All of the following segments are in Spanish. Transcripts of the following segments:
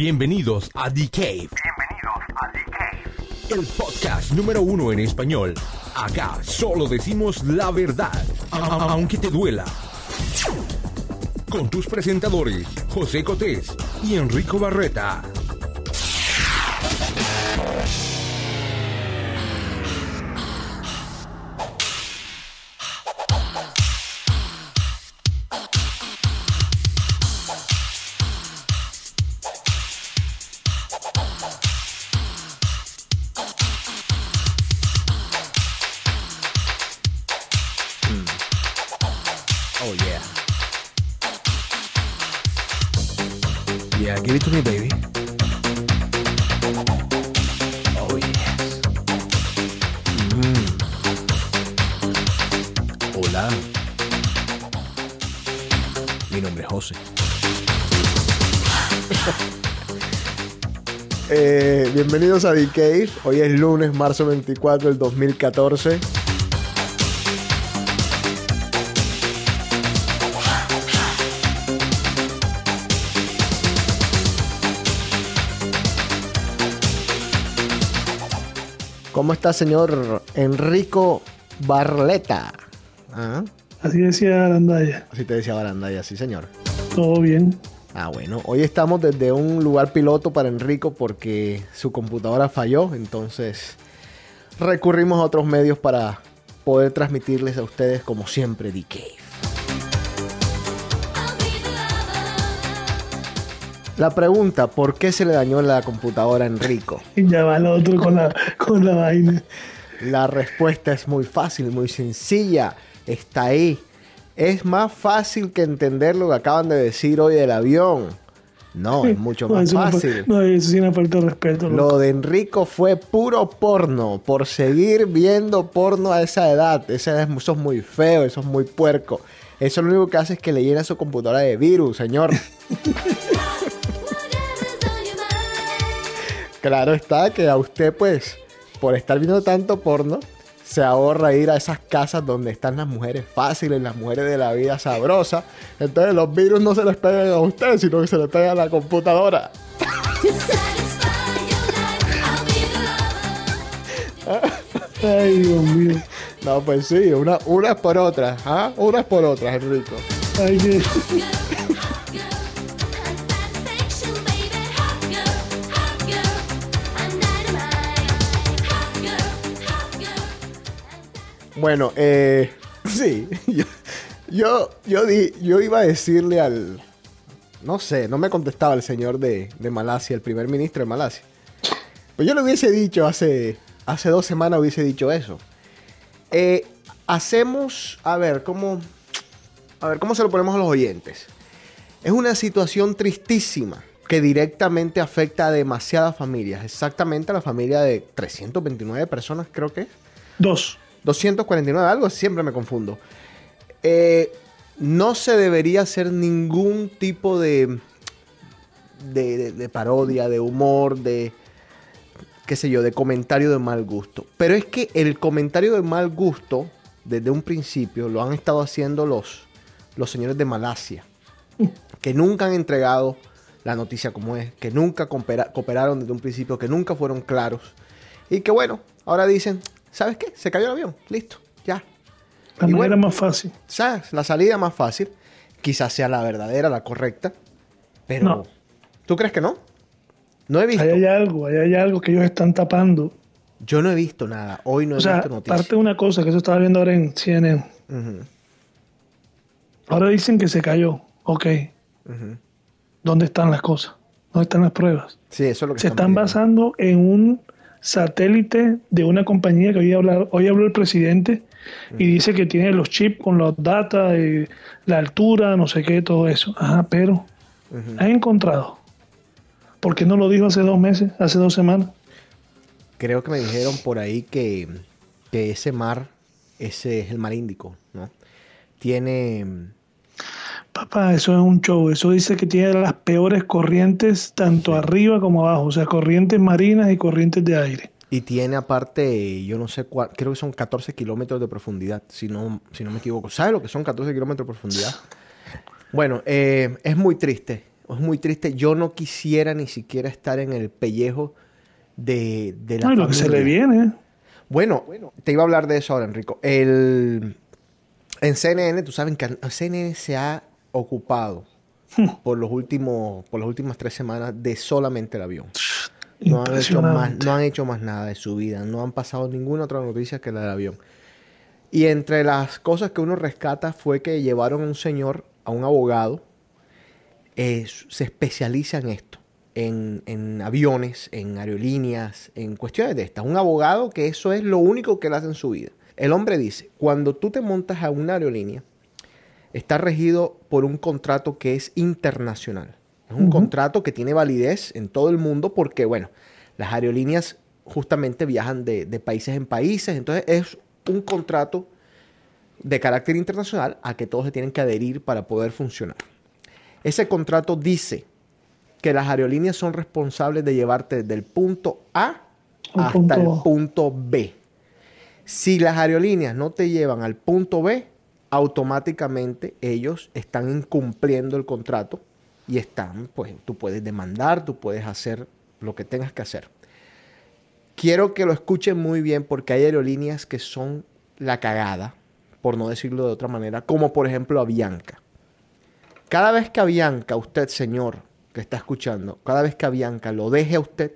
Bienvenidos a The Cave. Bienvenidos a The Cave. El podcast número uno en español. Acá solo decimos la verdad, aunque te duela. Con tus presentadores, José Cotés y Enrico Barreta. Bienvenidos a The Cave. Hoy es lunes, marzo 24 del 2014. ¿Cómo está, señor Enrico Barleta? Ah, Así decía Arandaya. Así te decía Barandaya, sí, señor. Todo bien. Ah, bueno, hoy estamos desde un lugar piloto para Enrico porque su computadora falló, entonces recurrimos a otros medios para poder transmitirles a ustedes como siempre The Cave. La pregunta, ¿por qué se le dañó la computadora a Enrico? Y ya va el otro con la, con la vaina. La respuesta es muy fácil, muy sencilla, está ahí. Es más fácil que entender lo que acaban de decir hoy del avión. No, es mucho No, más fácil. No, eso sí una falta de respeto. loco. Lo de Enrico fue puro porno, por seguir viendo porno a esa edad. Esa edad, eso es muy feo, eso es muy puerco. Eso lo único que hace es que le llena su computadora de virus, señor. claro está que a usted, pues, por estar viendo tanto porno, se ahorra ir a esas casas donde están las mujeres fáciles, las mujeres de la vida sabrosa. Entonces los virus no se les pegan a usted, sino que se les pegan a la computadora. Ay, Dios mío. No, pues sí, una, unas por otras, ¿ah? Unas por otras, Enrico. Ay, que... Bueno, eh, sí, yo, yo, di- yo iba a decirle al, no sé, no me contestaba el señor de, de Malasia, el primer ministro de Malasia. Pues yo le hubiese dicho hace, hace dos semanas, hubiese dicho eso. Eh, hacemos, a ver, ¿cómo, a ver, ¿cómo se lo ponemos a los oyentes? Es una situación tristísima que directamente afecta a demasiadas familias, exactamente a la familia de 329 personas, creo que. Dos. 249, algo, siempre me confundo. Eh, no se debería hacer ningún tipo de, de, de- parodia, de humor, de, qué sé yo, de comentario de mal gusto. Pero es que el comentario de mal gusto, desde un principio, lo han estado haciendo los, los señores de Malasia, que nunca han entregado la noticia como es, que nunca coopera- cooperaron desde un principio, que nunca fueron claros. Y que bueno, ahora dicen, ¿sabes qué? Se cayó el avión, listo, ya. La Y manera bueno. más fácil. ¿Sabes? La salida más fácil, quizás sea la verdadera, la correcta, pero No. ¿tú crees que no? No he visto. Ahí hay algo, ahí hay algo que ellos están tapando. Yo no he visto nada. Hoy no he o sea, visto noticias. parte de una cosa que eso estaba viendo ahora en CNN. Ahora dicen que se cayó. Ok. ¿Dónde están las cosas? ¿Dónde están las pruebas? Sí, eso es lo que Se están viendo. basando en un satélite de una compañía que hoy, hablar, hoy habló el presidente y dice que tiene los chips con los data, y la altura, no sé qué, todo eso. Ajá, pero Ujú. ¿has encontrado? ¿Por qué no lo dijo hace dos meses, hace dos semanas? Creo que me dijeron por ahí que, que ese mar, ese es el mar Índico, ¿no? Tiene... Papá, eso es un show. Eso dice que tiene las peores corrientes tanto arriba como abajo. O sea, corrientes marinas y corrientes de aire. Y tiene aparte, yo no sé cuál, creo que son 14 kilómetros de profundidad, si no, si no me equivoco. ¿Sabes lo que son 14 kilómetros de profundidad? Bueno, eh, es muy triste. Es muy triste. Yo no quisiera ni siquiera estar en el pellejo de, de la No, lo que se le viene. Bueno, te iba a hablar de eso ahora, Enrico. El, en CNN, tú sabes que CNN se ha ocupado por los últimos, por las últimas tres semanas de solamente el avión. No han, hecho más, no han hecho más nada de su vida, no han pasado ninguna otra noticia que la del avión. Y entre las cosas que uno rescata fue que llevaron a un señor, a un abogado, eh, se especializa en esto, en, en aviones, en aerolíneas, en cuestiones de estas. Un abogado que eso es lo único que él hace en su vida. El hombre dice, cuando tú te montas a una aerolínea, está regido por un contrato que es internacional. Es un contrato que tiene validez en todo el mundo porque, bueno, las aerolíneas justamente viajan de, de países en países, entonces es un contrato de carácter internacional a que todos se tienen que adherir para poder funcionar. Ese contrato dice que las aerolíneas son responsables de llevarte del punto A hasta punto el punto B. Si las aerolíneas no te llevan al punto B, automáticamente ellos están incumpliendo el contrato y están, pues tú puedes demandar, tú puedes hacer lo que tengas que hacer. Quiero que lo escuchen muy bien porque hay aerolíneas que son la cagada, por no decirlo de otra manera, como por ejemplo Avianca. Cada vez que Avianca, usted señor que está escuchando, cada vez que Avianca lo deje a usted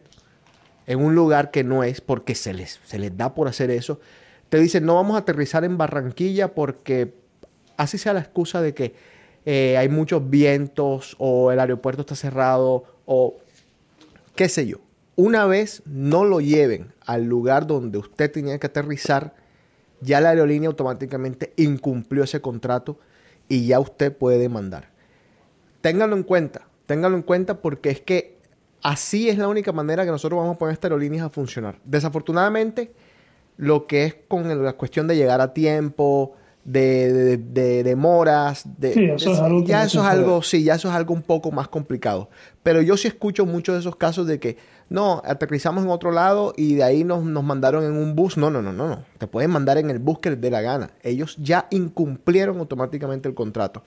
en un lugar que no es porque se les, se les da por hacer eso, te dicen no vamos a aterrizar en Barranquilla porque así sea la excusa de que eh, hay muchos vientos o el aeropuerto está cerrado o qué sé yo. Una vez no lo lleven al lugar donde usted tenía que aterrizar, ya la aerolínea automáticamente incumplió ese contrato y ya usted puede demandar. Ténganlo en cuenta, ténganlo en cuenta porque es que así es la única manera que nosotros vamos a poner estas aerolíneas a funcionar. Desafortunadamente, lo que es con la cuestión de llegar a tiempo, de, de- de demoras, de, Sí, eso es algo ya eso es algo, sí, ya eso es algo un poco más complicado. Pero yo sí escucho muchos de esos casos de que, no, aterrizamos en otro lado y de ahí nos, nos mandaron en un bus. No, no, no, no, no. Te pueden mandar en el bus que les dé la gana. Ellos ya incumplieron automáticamente el contrato.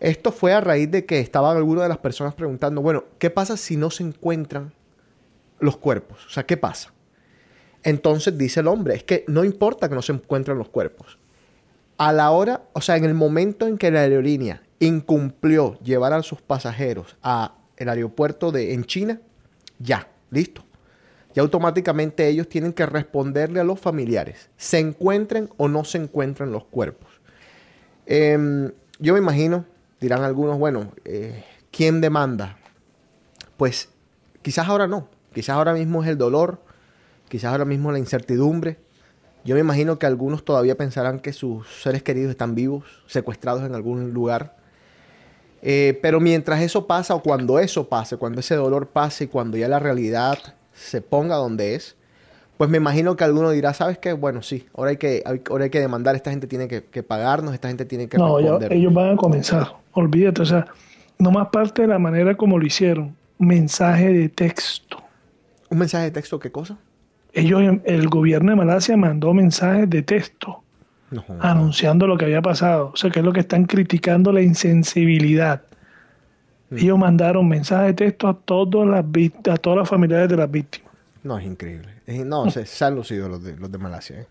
Esto fue a raíz de que estaban algunas de las personas preguntando, bueno, ¿qué pasa si no se encuentran los cuerpos? O sea, ¿qué pasa? Entonces dice el hombre, es que no importa que no se encuentren los cuerpos. A la hora, o sea, en el momento en que la aerolínea incumplió llevar a sus pasajeros a el aeropuerto de en China, ya, listo. Ya automáticamente ellos tienen que responderle a los familiares, se encuentren o no se encuentren los cuerpos. Em, yo me imagino, dirán algunos, bueno, eh, ¿quién demanda? Pues quizás ahora no, quizás ahora mismo es el dolor, quizás ahora mismo la incertidumbre. Yo me imagino que algunos todavía pensarán que sus seres queridos están vivos, secuestrados en algún lugar. Eh, pero mientras eso pasa o cuando eso pase, cuando ese dolor pase y cuando ya la realidad se ponga donde es, pues me imagino que alguno dirá, ¿sabes qué? Bueno, sí, ahora hay que, hay- ahora hay que demandar, esta gente tiene que, que pagarnos, esta gente tiene que No, ya- ellos van a comenzar. Olvídate, o sea, no más parte de la manera como lo hicieron. Mensaje de texto. ¿Un mensaje de texto qué cosa? Ellos, el gobierno de Malasia mandó mensajes de texto No. anunciando lo que había pasado. O sea, que es lo que están criticando la insensibilidad. Ellos mandaron mensajes de texto a todas las a todas las familiares de las víctimas. No, es increíble. Es- no, se, se han lucido los de, los de Malasia. ¿eh?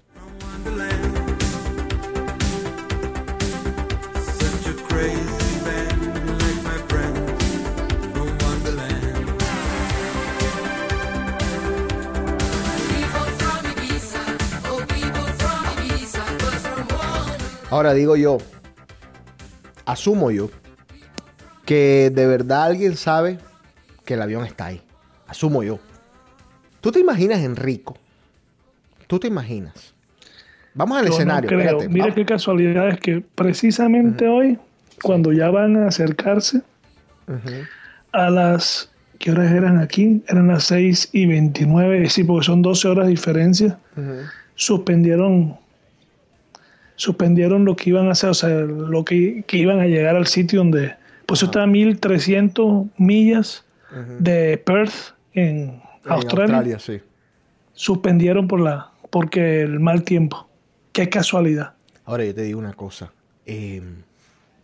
Ahora digo yo, asumo yo, que de verdad alguien sabe que el avión está ahí. Asumo yo. ¿Tú te imaginas, Enrico? ¿Tú te imaginas? Vamos al Yo no escenario. creo. espérate, Mira vamos. qué casualidad es que precisamente hoy, cuando ya van a acercarse a las... ¿Qué horas eran aquí? Eran las 6 y 29, sí, porque son 12 horas de diferencia. Suspendieron suspendieron lo que iban a hacer, o sea, lo que, que iban a llegar al sitio donde... Pues eso está a 1300 millas de Perth en En Australia. sí. Suspendieron por la porque el mal tiempo. Qué casualidad. Ahora yo te digo una cosa. eh,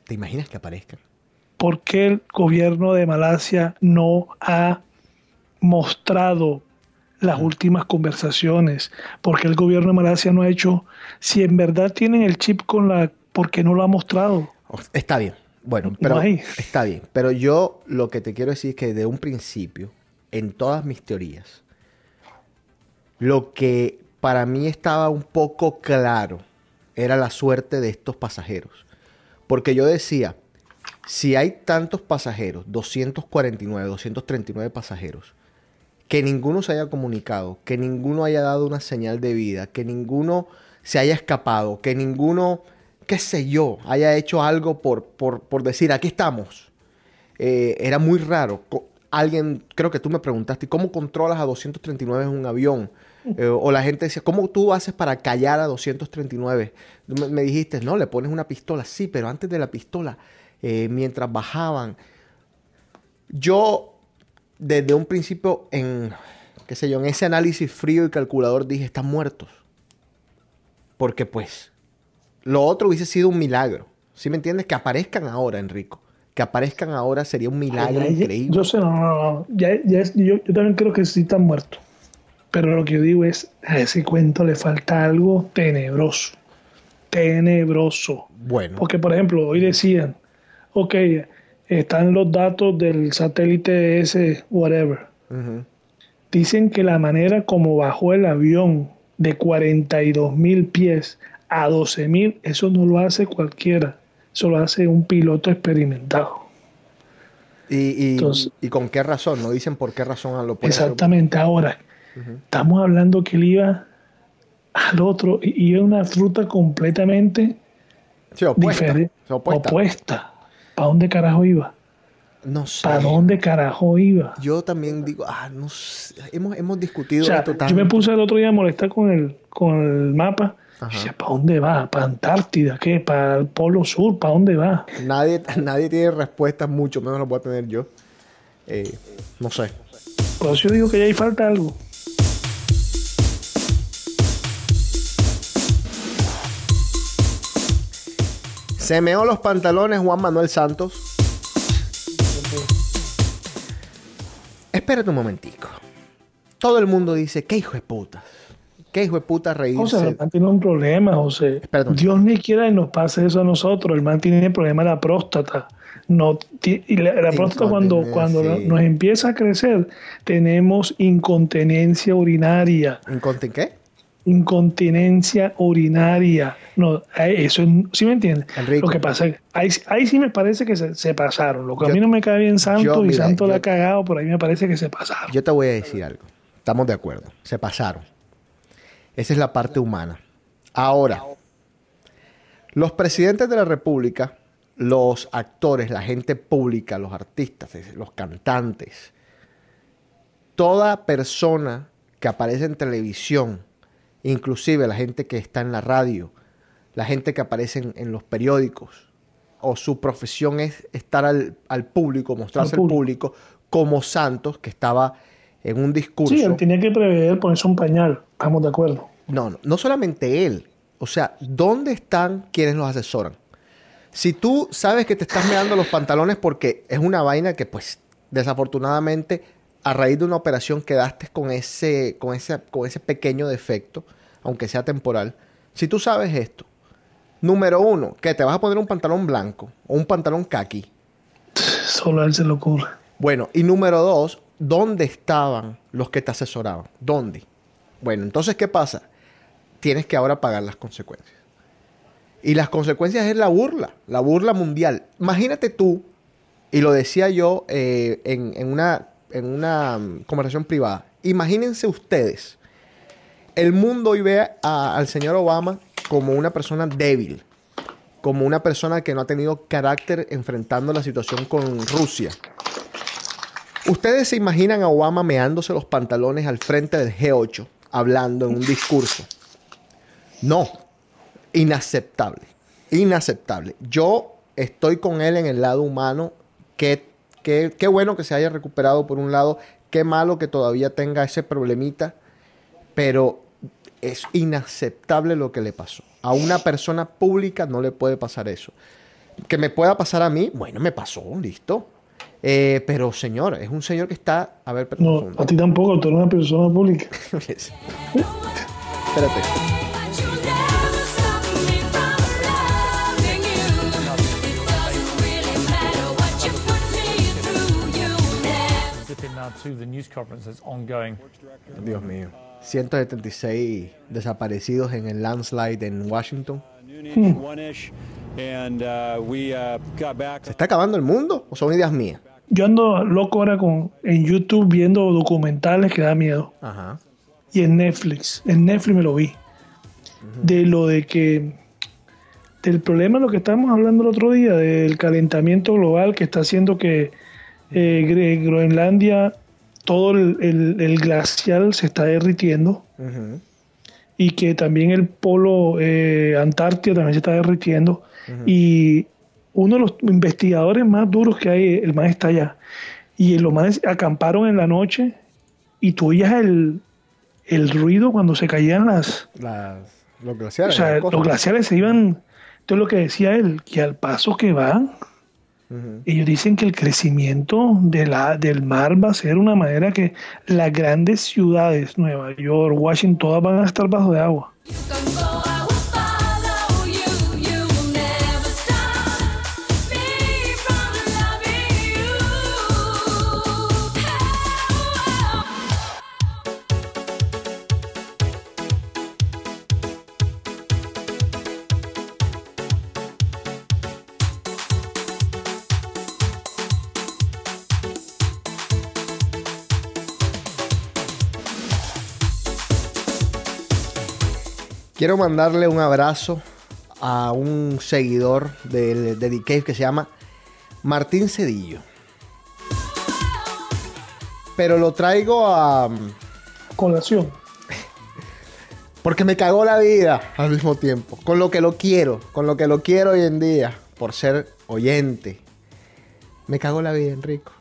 ¿Te imaginas que aparezcan? ¿por qué el gobierno de Malasia no ha mostrado las últimas conversaciones? ¿Por qué el gobierno de Malasia no ha hecho, si en verdad tienen el chip con la, ¿por qué no lo ha mostrado? Está bien. Bueno, No pero está bien. Pero yo lo que te quiero decir es que de un principio, en todas mis teorías, lo que para mí estaba un poco claro era la suerte de estos pasajeros. Porque yo decía, si hay tantos pasajeros, 249, 239 pasajeros, que ninguno se haya comunicado, que ninguno haya dado una señal de vida, que ninguno se haya escapado, que ninguno, qué sé yo, haya hecho algo por, por, por decir, aquí estamos. Eh, era muy raro. Alguien, creo que tú me preguntaste, ¿cómo controlas a 239 en un avión? Eh, o la gente decía, ¿cómo tú haces para callar a 239? Me, me dijiste, no, le pones una pistola. Sí, pero antes de la pistola, eh, mientras bajaban, yo desde un principio en, qué sé yo, en ese análisis frío y calculador dije, están muertos. Porque pues, lo otro hubiese sido un milagro. ¿Sí me entiendes? Que aparezcan ahora, Enrico. Que aparezcan ahora sería un milagro Ay, increíble. Yo sé, no, no, no. Ya, ya es- yo, yo también creo que sí están muertos. Pero lo que yo digo es, a ese cuento le falta algo tenebroso. Tenebroso. Bueno, Porque, por ejemplo, hoy decían, ok, están los datos del satélite ese, whatever. Dicen que la manera como bajó el avión de 42 mil pies a 12 mil, eso no lo hace cualquiera. Eso lo hace un piloto experimentado. ¿Y, y, Entonces- ¿y con qué razón? No dicen por qué razón lo hacer. Exactamente. Ahora, estamos hablando que él iba al otro, y iba una ruta completamente Sí, opuesta. diferente, opuesta. ¿Para dónde carajo iba? No sé. ¿Para dónde carajo iba? Yo también digo, ah, no sé. Hemos, hemos O discutido sea, esto tan... yo me puse el otro día a molestar con el, con el mapa. Decía, ¿para dónde va? ¿Para Antártida? ¿Qué? ¿Para el Polo Sur? ¿Para dónde va? Nadie, nadie tiene respuestas, mucho menos lo voy a tener yo. Eh, no sé. Por eso yo digo que ya hay falta algo. Se meó los pantalones Juan Manuel Santos. Espérate un momentico. Todo el mundo dice, qué hijo de puta. Qué hijo de puta reírse. José, el man tiene un problema, José. Perdón. Dios ni quiera que nos pase eso a nosotros. El man tiene problema de la próstata. No, y la, la próstata cuando, cuando sí. nos empieza a crecer, tenemos incontinencia urinaria. ¿Incontin qué? Incontinencia urinaria. No, eh, eso es- ¿sí me entiendes? Enrico. Lo que pasa es ahí, ahí sí me parece que se, se pasaron. Lo que a mí no me cae bien Santo yo, y Santo la yo- ha cagado, por ahí me parece que se pasaron. Yo te voy a decir algo. Estamos de acuerdo. Se pasaron. Esa es la parte humana. Ahora, los presidentes de la República, los actores, la gente pública, los artistas, los cantantes, toda persona que aparece en televisión, inclusive la gente que está en la radio, la gente que aparece en, en los periódicos, o su profesión es estar al, al público, mostrarse Al público, como Santos, que estaba en un discurso. Sí, él tenía que prever ponerse un pañal. Estamos de acuerdo. No, no, no solamente él. O sea, ¿dónde están quienes los asesoran? Si tú sabes que te estás meando los pantalones porque es una vaina que, pues, desafortunadamente, a raíz de una operación quedaste con ese, con ese, con ese pequeño defecto, aunque sea temporal. Si tú sabes esto, número uno, que te vas a poner un pantalón blanco o un pantalón kaki. Solo a él se le ocurre. Bueno, y número dos, ¿dónde estaban los que te asesoraban? ¿Dónde? Bueno, entonces, ¿qué pasa? Tienes que ahora pagar las consecuencias. Y las consecuencias es la burla, la burla mundial. Imagínate tú, y lo decía yo eh, en, en una, en una mm, conversación privada, imagínense ustedes, el mundo hoy ve al señor Obama como una persona débil, como una persona que no ha tenido carácter enfrentando la situación con Rusia. ¿Ustedes se imaginan a Obama meándose los pantalones al frente del G8, hablando en un discurso? No, inaceptable, inaceptable. Yo estoy con él en el lado humano. Qué, qué, qué bueno que se haya recuperado por un lado, qué malo que todavía tenga ese problemita, pero es inaceptable lo que le pasó. A una persona pública no le puede pasar eso. Que me pueda pasar a mí, bueno, me pasó, listo. Eh, pero señor, es un señor que está, a ver, No, profundo. a ti tampoco, tú eres una persona pública. Espérate. Dios mío. 176 desaparecidos en el landslide en Washington. and uh, we uh, got back. ¿Se está acabando el mundo o son ideas mías? Yo ando loco ahora con, en YouTube viendo documentales que da miedo. Ajá. Y en Netflix, en Netflix me lo vi. De lo de que, del problema de lo que estábamos hablando el otro día, del calentamiento global que está haciendo que eh, Groenlandia, todo el, el- el glacial se está derritiendo y que también el polo eh, Antártida también se está derritiendo. Y uno de los investigadores más duros que hay, el más está allá. Y los más acamparon en la noche y tú oías el, el ruido cuando se caían las... Las, los O glaciares. sea, las cosas. los glaciares se iban... Entonces lo que decía él, que al paso que van, Ellos dicen que el crecimiento de la, del mar va a ser una manera que las grandes ciudades, Nueva York, Washington, todas van a estar bajo de agua. Quiero mandarle un abrazo a un seguidor de, de The Cave que se llama Martín Cedillo. Pero lo traigo a... Colación. Porque me cagó la vida al mismo tiempo. Con lo que lo quiero. Con lo que lo quiero hoy en día. Por ser oyente. Me cagó la vida, Enrico.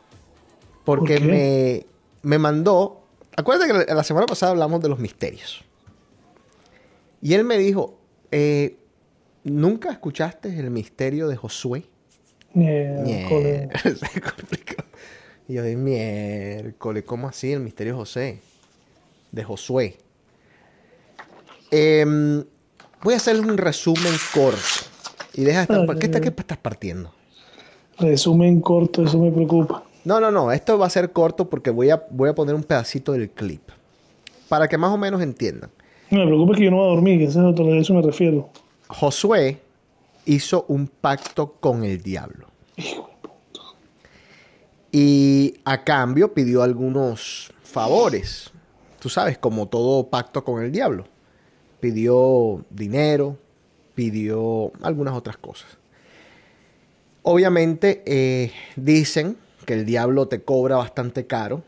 Porque me, me mandó... Acuérdate que la semana pasada hablamos de los misterios. Y él me dijo, eh, ¿nunca escuchaste el misterio de Josué? Se complicó. Y yo de miércoles, ¿cómo así el misterio de José? De Josué. Em, voy a hacer un resumen corto. Y deja de estar. Ay, ¿Por qué, está- qué estás partiendo? Resumen corto, eso me preocupa. No, no, no. Esto va a ser corto porque voy a, voy a poner un pedacito del clip. Para que más o menos entiendan. Me preocupa que yo no voy a dormir, que eso a eso me refiero. Josué hizo un pacto con el diablo. Y a cambio pidió algunos favores. Tú sabes, como todo pacto con el diablo. Pidió dinero, pidió algunas otras cosas. Obviamente eh, dicen que el diablo te cobra bastante caro.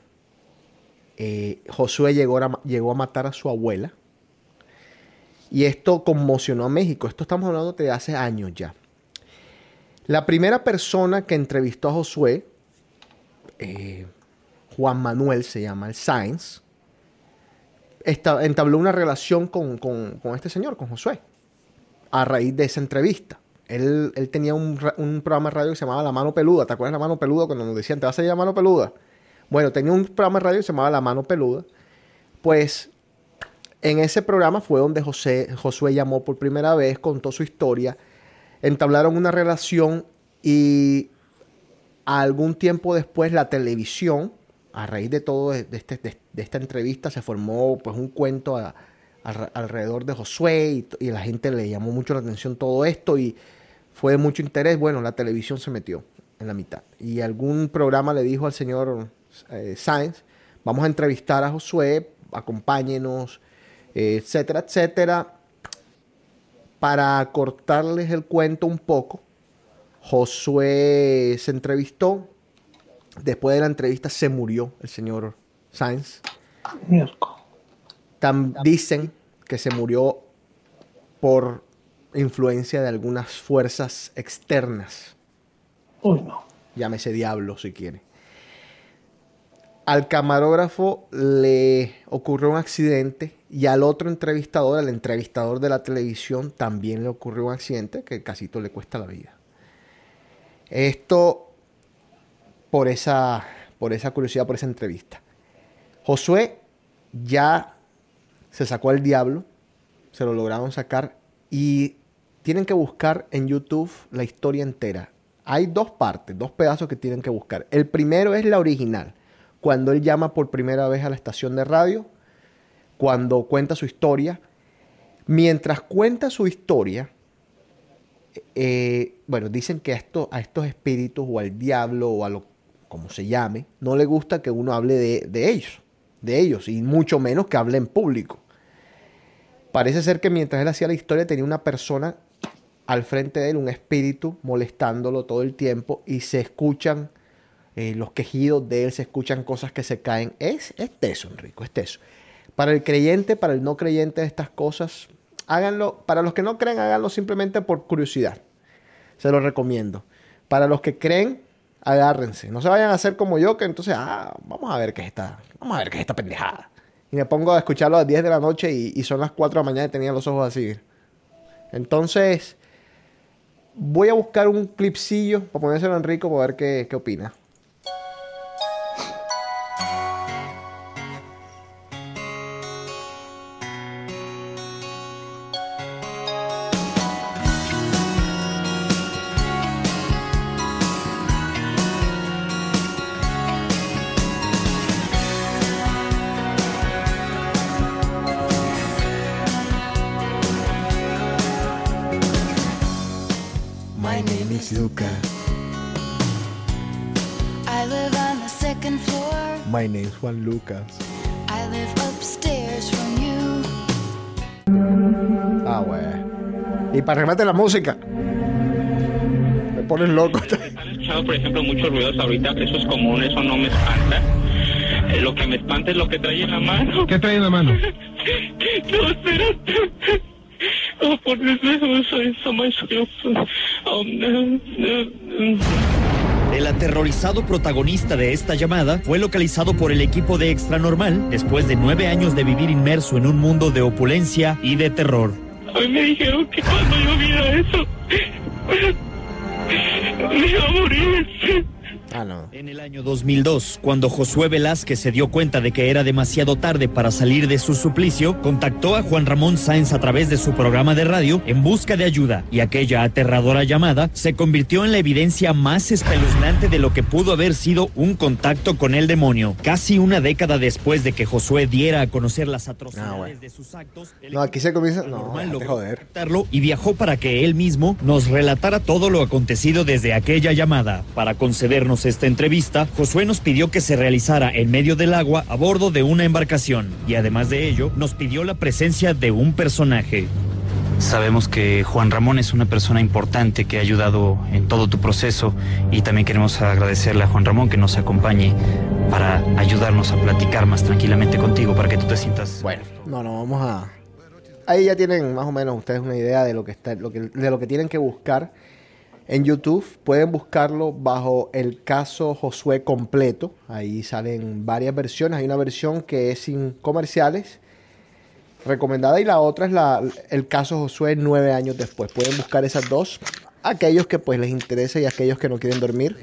Eh, Josué llegó a, llegó a matar a su abuela. Y esto conmocionó a México. Esto estamos hablando de hace años ya. La primera persona que entrevistó a Josué, eh, Juan Manuel se llama el Sainz, entabló una relación con, con- este señor, con Josué, a raíz de esa entrevista. Él, él tenía un programa de radio que se llamaba La Mano Peluda. ¿Te acuerdas de La Mano Peluda cuando nos decían, te vas a ir a La Mano Peluda? Bueno, tenía un programa de radio que se llamaba La Mano Peluda. Pues en ese programa fue donde José, Josué llamó por primera vez, contó su historia, entablaron una relación y algún tiempo después la televisión, a raíz de todo de, este- de- esta entrevista, se formó pues un cuento alrededor de Josué y, la gente le llamó mucho la atención todo esto y fue de mucho interés. Bueno, la televisión se metió en la mitad y algún programa le dijo al señor eh, Sáenz, vamos a entrevistar a Josué, acompáñenos, etcétera, etcétera. Para cortarles el cuento un poco, Josué se entrevistó. Después de la entrevista se murió el señor Sainz. Tam- dicen que se murió por influencia de algunas fuerzas externas. Uy, no. Llámese diablo si quiere. Al camarógrafo le ocurrió un accidente y al otro entrevistador, al entrevistador de la televisión, también le ocurrió un accidente que casito le cuesta la vida. Esto por esa, por esa curiosidad, por esa entrevista. Josué ya se sacó al diablo, se lo lograron sacar y tienen que buscar en YouTube la historia entera. Hay dos partes, dos pedazos que tienen que buscar. El primero es la original, cuando él llama por primera vez a la estación de radio, cuando cuenta su historia. Mientras cuenta su historia, eh, bueno, dicen que a, esto- a estos espíritus o al diablo o a lo como se llame, no le gusta que uno hable de, de ellos, de ellos, y mucho menos que hable en público. Parece ser que mientras él hacía la historia tenía una persona al frente de él, un espíritu molestándolo todo el tiempo y se escuchan eh, los quejidos de él, se escuchan cosas que se caen. Es, es teso, Enrico, es teso. Para el creyente, para el no creyente de estas cosas, háganlo. Para los que no creen, háganlo simplemente por curiosidad. Se lo recomiendo. Para los que creen, agárrense. No se vayan a hacer como yo, que entonces, ah, vamos a ver qué es esta, vamos a ver qué es esta pendejada. Y me pongo a escucharlo a las 10 de la noche y, y son las 4 de la mañana y tenía los ojos así. Entonces, voy a buscar un clipsillo para ponérselo a Enrico para ver qué, qué opina. My name is Juan Lucas. I live upstairs from you. Ah, güey. Y para remate la música. Me pones loco. Han escuchado, por ejemplo, muchos ruidos ahorita, eso es común, eso no me espanta. Eh, lo que me espanta es lo que trae en la mano. ¿Qué trae en la mano? No, espérate. Oh, por Dios, soy so much Oh, no, no, no. El aterrorizado protagonista de esta llamada fue localizado por el equipo de Extra Normal después de nueve años de vivir inmerso en un mundo de opulencia y de terror. Mí me dijeron que cuando yo viera eso, me iba a morir. Ah, no. En el año 2002, cuando Josué Velázquez se dio cuenta de que era demasiado tarde para salir de su suplicio, contactó a Juan Ramón Sáenz a través de su programa de radio en busca de ayuda, y aquella aterradora llamada se convirtió en la evidencia más espeluznante de lo que pudo haber sido un contacto con el demonio. Casi una década después de que Josué diera a conocer las atrocidades Ah, bueno. de sus actos, el No, aquí se comienza. No, normal déjate logró joder. y viajó para que él mismo nos relatara todo lo acontecido desde aquella llamada. Para concedernos esta entrevista, Josué nos pidió que se realizara en medio del agua a bordo de una embarcación y además de ello nos pidió la presencia de un personaje. Sabemos que Juan Ramón es una persona importante que ha ayudado en todo tu proceso y también queremos agradecerle a Juan Ramón que nos acompañe para ayudarnos a platicar más tranquilamente contigo para que tú te sientas... Bueno, no, no, vamos a. Ahí ya tienen más o menos ustedes una idea de lo que está, lo que, de lo que tienen que buscar en YouTube. Pueden buscarlo bajo el caso Josué completo. Ahí salen varias versiones. Hay una versión que es sin comerciales, recomendada, y la otra es la, el caso Josué nueve años después. Pueden buscar esas dos. Aquellos que pues les interese y aquellos que no quieren dormir.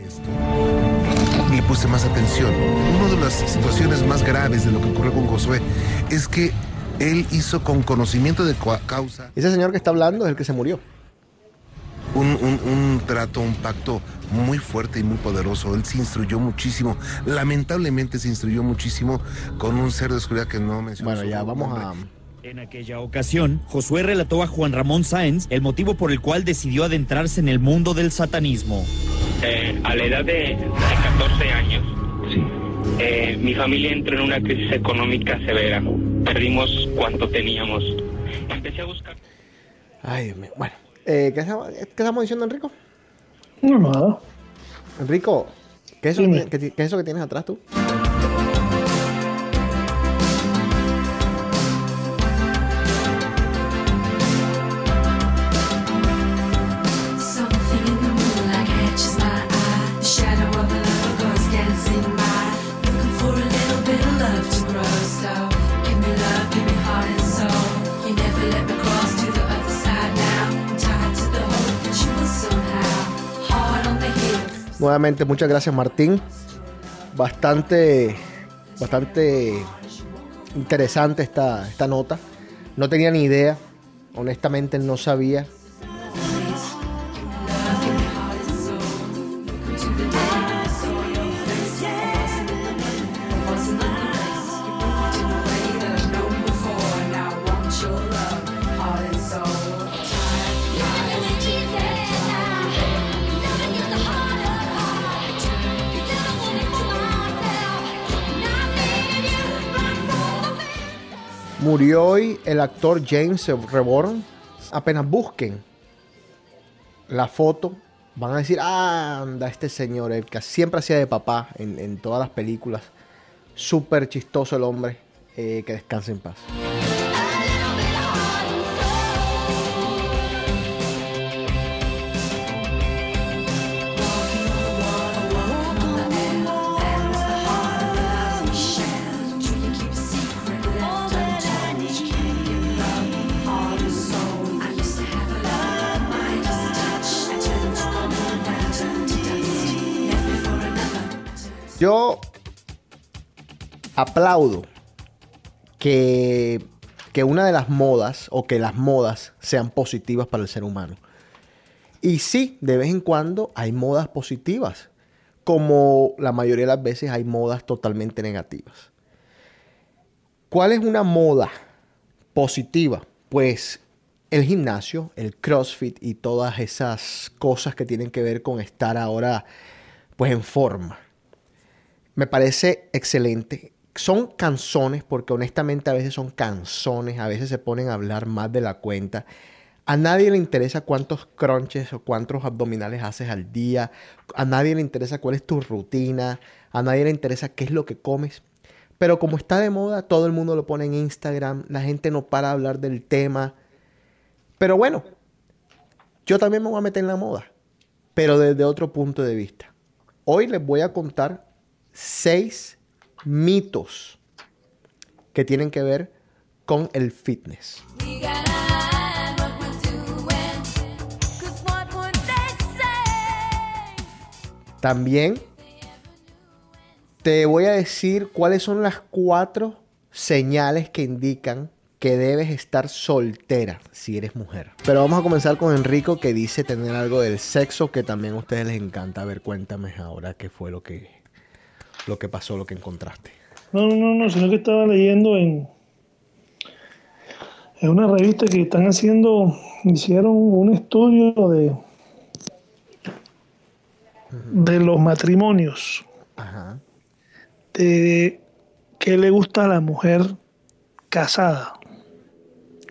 Le puse más atención. Una de las situaciones más graves de lo que ocurrió con Josué es que él hizo con conocimiento de causa Ese señor que está hablando es el que se murió. Un, un- un trato, un pacto muy fuerte y muy poderoso. Él se instruyó muchísimo. Lamentablemente se instruyó muchísimo con un ser de oscuridad que no mencionó. Bueno, ya vamos nombre. a. En aquella ocasión, Josué relató a Juan Ramón Sáenz el motivo por el cual decidió adentrarse en el mundo del satanismo. Eh, a la edad de, de 14 años, eh, mi familia entró en una crisis económica severa. Perdimos cuanto teníamos. Empecé a buscar. Ay, Dios mío. Bueno, eh, ¿qué, estamos, qué estamos diciendo, Enrico? No, nada. Enrico, ¿qué es, eso, Dime. que, qué es eso que tienes atrás tú? Muchas gracias Martín. Bastante, bastante interesante esta, esta nota. No tenía ni idea, honestamente no sabía. Murió hoy el actor James Reborn. Apenas busquen la foto, van a decir, anda, este señor, el que siempre hacía de papá en, en todas las películas. Súper chistoso el hombre. eh, que descanse en paz. Yo aplaudo que, que una de las modas o que las modas sean positivas para el ser humano. Y sí, de vez en cuando hay modas positivas, como la mayoría de las veces hay modas totalmente negativas. ¿Cuál es una moda positiva? Pues el gimnasio, el CrossFit y todas esas cosas que tienen que ver con estar ahora pues en forma. Me parece excelente. Son canzones, porque honestamente a veces son canzones, a veces se ponen a hablar más de la cuenta. A nadie le interesa cuántos crunches o cuántos abdominales haces al día. A nadie le interesa cuál es tu rutina. A nadie le interesa qué es lo que comes. Pero como está de moda, todo el mundo lo pone en Instagram. La gente no para de hablar del tema. Pero bueno, yo también me voy a meter en la moda. Pero desde otro punto de vista. Hoy les voy a contar seis mitos que tienen que ver con el fitness. También te voy a decir cuáles son las cuatro señales que indican que debes estar soltera si eres mujer. Pero vamos a comenzar con Enrico que dice tener algo del sexo que también a ustedes les encanta. A ver, cuéntame ahora qué fue lo que, lo que pasó, lo que encontraste. No, no, no, no, sino que estaba leyendo en, en una revista que están haciendo, hicieron un estudio de, de los matrimonios, Ajá. de qué le gusta a la mujer casada.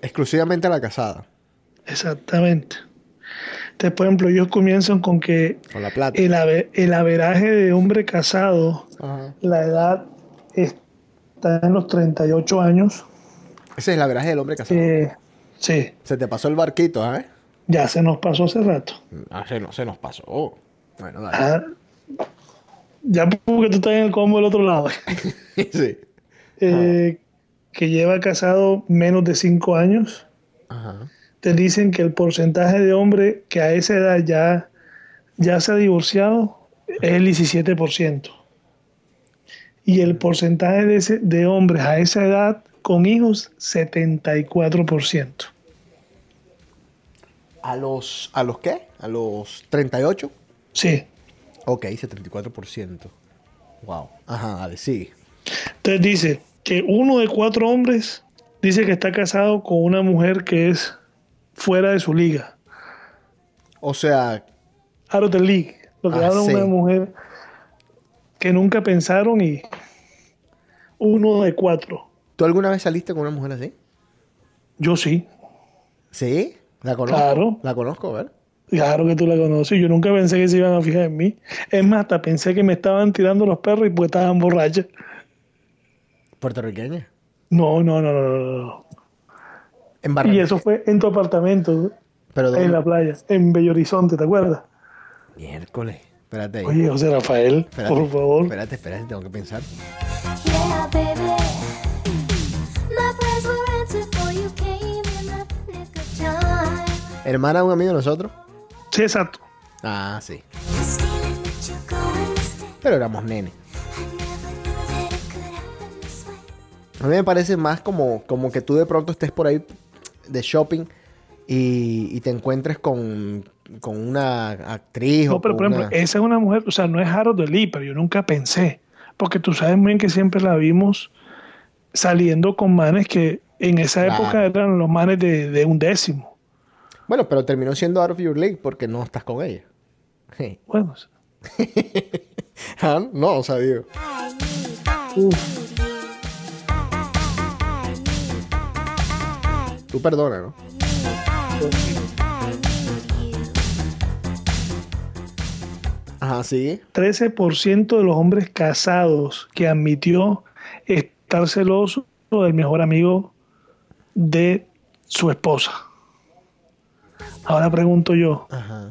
Exclusivamente a la casada. Exactamente. Entonces, por ejemplo, ellos comienzan con que Con la plata. el, ave- el averaje de hombre casado, Ajá. la edad está en los 38 años. Ese es el veraje del hombre casado. Eh, sí, Se te pasó el barquito, ¿eh? ya se nos pasó hace rato. Ah, se, no, se nos pasó. Bueno, dale. Ah, ya porque tú estás en el combo del otro lado. sí. Eh, que lleva casado menos de 5 años. Ajá. Te dicen que el porcentaje de hombre que a esa edad ya, ya se ha divorciado es el 17%. Y el porcentaje de, ese- de hombres a esa edad con hijos, 74%. ¿A los, ¿A los qué? ¿A los 38? Sí. Ok, 74%. Wow. Ajá, dale, sigue. Entonces dice que uno de cuatro hombres dice que está casado con una mujer que es fuera de su liga. O sea, Out of the league. Lo que Ah, sí. una mujer que nunca pensaron y uno de cuatro. ¿tú alguna vez saliste con una mujer así? Yo sí. ¿Sí? ¿La conozco? Claro. La conozco, a ver. Claro que tú la conoces. Yo nunca pensé que se iban a fijar en mí. Es más, hasta pensé que me estaban tirando los perros y pues estaban borrachas. ¿Puertorriqueña? No, no, no, no, no, Y eso fue en tu apartamento, Pero ¿dónde? en la playa, en Bello Horizonte, ¿te acuerdas? Miércoles. Espérate ahí. Oye, José Rafael, Espérate, por favor. Espérate, espérate, tengo que pensar. Yeah, baby. ¿Hermana de un amigo de nosotros? Sí, exacto. Ah, sí. Pero éramos nene. A mí me parece más como, como que tú de pronto estés por ahí de shopping y, y te encuentres con, con una actriz o No, pero por ejemplo, una- esa es una mujer, o sea, no es Harold de Lee, pero yo nunca pensé. Porque tú sabes muy bien que siempre la vimos saliendo con manes que en esa Claro. época eran los manes de, de un décimo. Bueno, pero terminó siendo out of your league porque no estás con ella. Bueno, Ah, No, o sea, digo. Tú perdona, ¿no? Ajá, sí. 13% de los hombres casados que admitió estar celoso del mejor amigo de su esposa. Ahora pregunto yo, Ajá.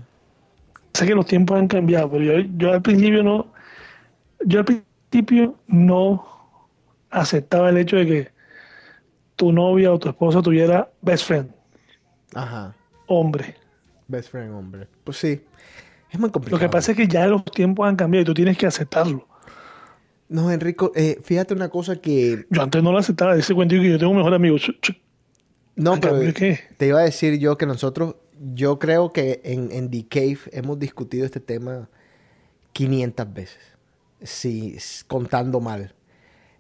sé que los tiempos han cambiado, pero yo, yo al principio no, yo al principio no aceptaba el hecho de que tu novia o tu esposa tuviera best friend, Ajá. hombre. Best friend, hombre. Pues sí. Es muy Lo complicado. que pasa es que ya los tiempos han cambiado y tú tienes que aceptarlo. No, Enrico, eh, fíjate una cosa que. Yo antes no lo aceptaba, ese cuento que yo tengo un mejor amigo. No, ¿En pero qué? te iba a decir yo que nosotros, yo creo que en, en The Cave hemos discutido este tema 500 veces. Sí, s- contando mal.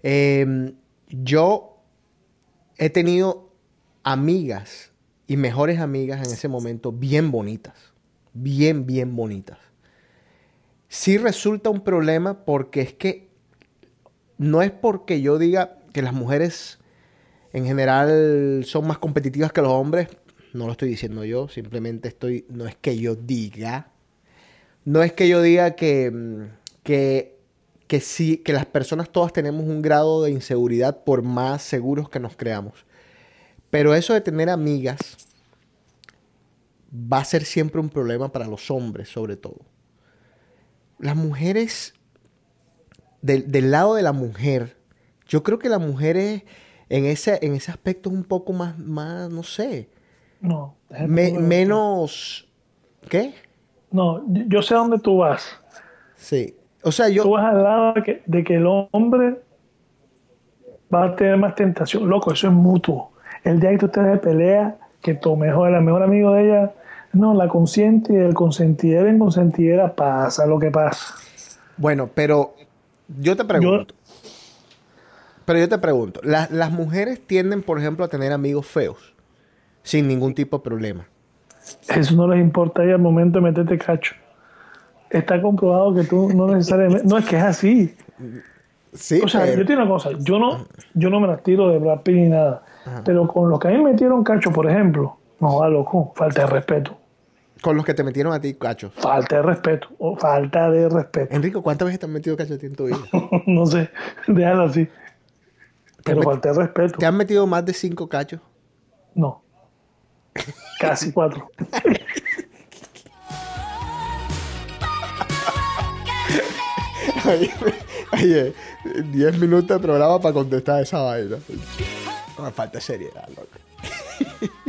Eh, yo he tenido amigas y mejores amigas en ese momento bien bonitas. Bien, bien bonitas. Sí resulta un problema porque es que no es porque yo diga que las mujeres en general son más competitivas que los hombres. No lo estoy diciendo yo, simplemente estoy, no es que yo diga, no es que yo diga que, mm, que, que sí, que las personas todas tenemos un grado de inseguridad por más seguros que nos creamos. Pero eso de tener amigas va a ser siempre un problema para los hombres, sobre todo. Las mujeres, del, del lado de la mujer, yo creo que la mujer es, en ese, en ese aspecto es un poco más, más no sé, No, me- menos... ¿Qué? No, yo- yo sé a dónde tú vas. Sí. O sea, yo... Tú vas al lado de que, de que el hombre va a tener más tentación. Loco, eso es mutuo. El día que tú estés de pelea, que tu mejor, el mejor amigo de ella, no, la consiente y el consentidera en consentidera pasa lo que pasa. Bueno, pero yo te pregunto. Pero yo te pregunto, la- las mujeres tienden, por ejemplo, a tener amigos feos, sin ningún tipo de problema. Eso no les importa a ella al momento de meterte cacho. Está comprobado que tú no necesariamente... No, es que es así. Sí, o sea, pero- yo te digo una cosa, yo no, yo no me las tiro de Brad Pitt ni nada. Ajá. Pero con los que a mí me metieron cacho, por ejemplo, no va loco, falta de respeto. Con los que te metieron a ti, cachos. Falta de respeto, o falta de respeto. Enrico, ¿cuántas veces te han metido cachos a ti en tu vida? no sé, déjalo así. Pero falta de respeto. ¿Te han metido más de cinco cachos? No. Casi cuatro. Oye, Oye, 10 minutos de programa para contestar esa vaina. No me falta seriedad, loco.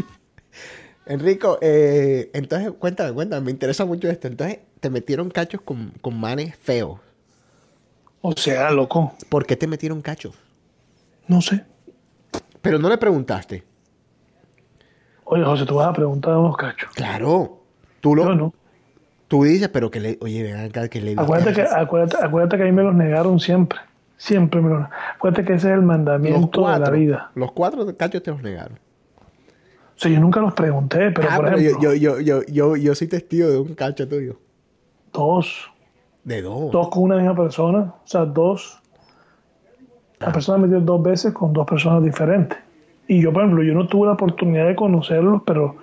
Enrico, eh, entonces, cuéntame, cuéntame, me interesa mucho esto. Entonces, te metieron cachos con, con manes feos. O sea, loco. ¿Por qué te metieron cachos? No sé. Pero no le preguntaste. Oye, José, tú vas a preguntar a unos cachos. Claro. Tú lo. No. Tú dices, pero que le. Oye, ven acá, que le. Acuérdate que, a- acuérdate, acuérdate que a mí me los negaron siempre. Siempre me los Acuérdate que ese es el mandamiento de la vida. Los cuatro cachos te los negaron. O sea, yo nunca los pregunté, pero ah, por pero ejemplo, yo, yo, yo, yo, yo, soy testigo de un cacho tuyo. dos. De dos. Dos con una misma persona. O sea, dos. La persona me dio dos veces con dos personas diferentes. Y yo, por ejemplo, yo no tuve la oportunidad de conocerlos, pero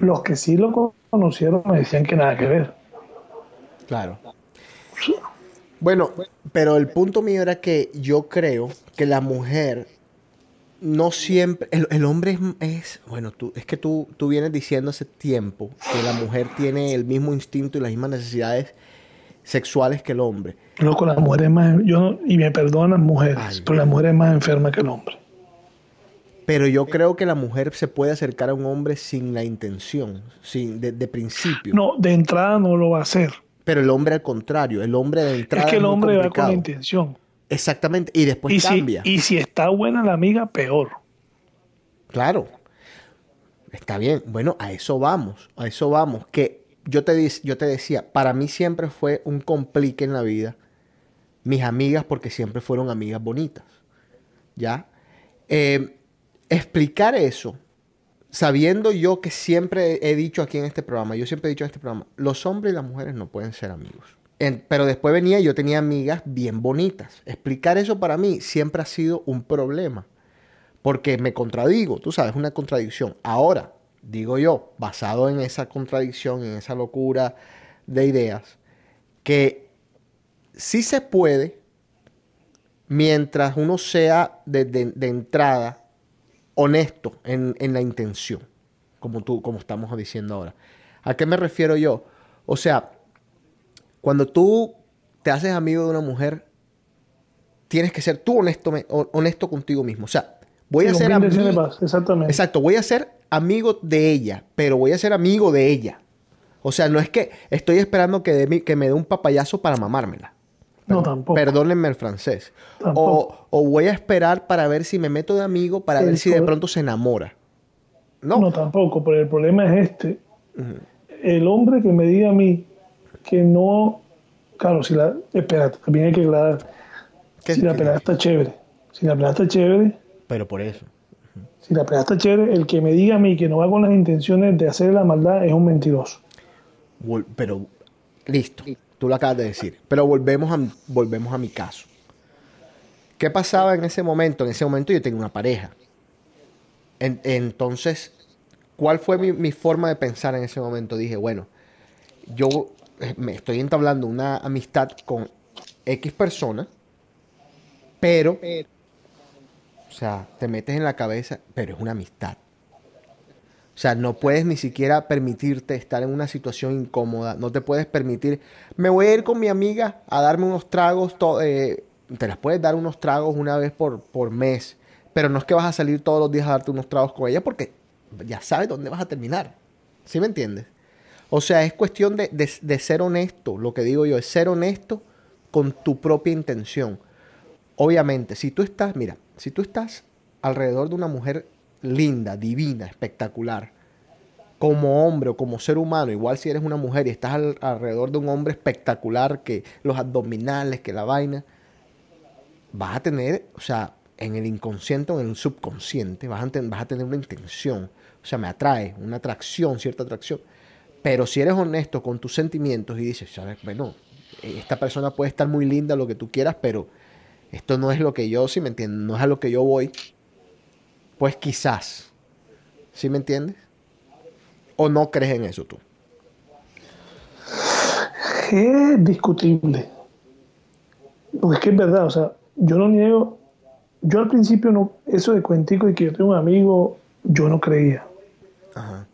los que sí lo conocieron me decían que nada que ver. Claro. Bueno, pero el punto mío era que yo creo que la mujer no siempre, el, el hombre es, es- bueno, tú, es que tú, tú vienes diciendo hace tiempo que la mujer tiene el mismo instinto y las mismas necesidades sexuales que el hombre. Loco, la mujer es más. Yo, no- y me perdonan mujeres, pero la mujer es más enferma que el hombre. Pero yo creo que la mujer se puede acercar a un hombre sin la intención, sin de, de principio. No, de entrada no lo va a hacer. Pero el hombre al contrario, el hombre de entrada Es que el hombre va con la intención. Exactamente, y después Y si, cambia. y si está buena la amiga, peor. Claro. Está bien. Bueno, a eso vamos. A eso vamos. Que yo te, yo te decía, para mí siempre fue un complique en la vida. Mis amigas, porque siempre fueron amigas bonitas. ¿Ya? Eh, explicar eso, sabiendo yo que siempre he dicho aquí en este programa, yo siempre he dicho en este programa, los hombres y las mujeres no pueden ser amigos. Pero después venía, yo tenía amigas bien bonitas. Explicar eso para mí siempre ha sido un problema porque me contradigo, tú sabes, una contradicción. Ahora, digo yo, basado en esa contradicción, en esa locura de ideas, que sí se puede mientras uno sea de entrada honesto en, en la intención, como tú, como estamos diciendo ahora. ¿A qué me refiero yo? O sea, cuando tú te haces amigo de una mujer, tienes que ser tú honesto, honesto contigo mismo. O sea, voy a ser de amigo. exactamente. Exacto, voy a ser amigo de ella, pero voy a ser amigo de ella. O sea, no es que estoy esperando que, dé mi- que me dé un papayazo para mamármela. No, tampoco. Perdónenme el francés. O, Tampoco. o voy a esperar para ver si me meto de amigo para El ver si de pro- pronto se enamora. No. tampoco, pero el problema es este. El hombre que me diga a mí que no. Claro, si la. Espérate, también hay que aclarar. Si la pelada está chévere. Si la pelada está chévere. Pero por eso. Si la pelada está chévere, el que me diga a mí que no va con las intenciones de hacer la maldad es un mentiroso. Pero, listo, tú lo acabas de decir. Pero volvemos a, volvemos a mi caso. ¿Qué pasaba en ese momento? En ese momento yo tenía una pareja. En- entonces, ¿cuál fue mi, mi forma de pensar en ese momento? Dije, bueno, yo eh, me estoy entablando una amistad con X persona, pero, o sea, te metes en la cabeza, pero es una amistad. O sea, no puedes ni siquiera permitirte estar en una situación incómoda. No te puedes permitir, me voy a ir con mi amiga a darme unos tragos. eh, te las puedes dar unos tragos una vez por, por mes. Pero no es que vas a salir todos los días a darte unos tragos con ella porque ya sabes dónde vas a terminar. ¿Sí me entiendes? O sea, es cuestión de, de- de ser honesto. Lo que digo yo es ser honesto con tu propia intención. Obviamente, si tú estás, mira, si tú estás alrededor de una mujer linda, divina, espectacular, como hombre o como ser humano, igual si eres una mujer y estás al- alrededor de un hombre espectacular, que los abdominales, que la vaina, vas a tener, o sea, en el inconsciente o en el subconsciente, vas a, ten- vas a tener una intención, o sea, me atrae, una atracción, cierta atracción. Pero si eres honesto con tus sentimientos y dices, ¿sabes? Bueno, eh, esta persona puede estar muy linda, lo que tú quieras, pero esto no es lo que yo, si me entiendes, no es a lo que yo voy, pues quizás, ¿sí me entiendes? ¿O no crees en eso tú? Es discutible. Porque es que es verdad, o sea, yo no niego, yo al principio no, eso de cuentico y que yo tengo un amigo, yo no creía.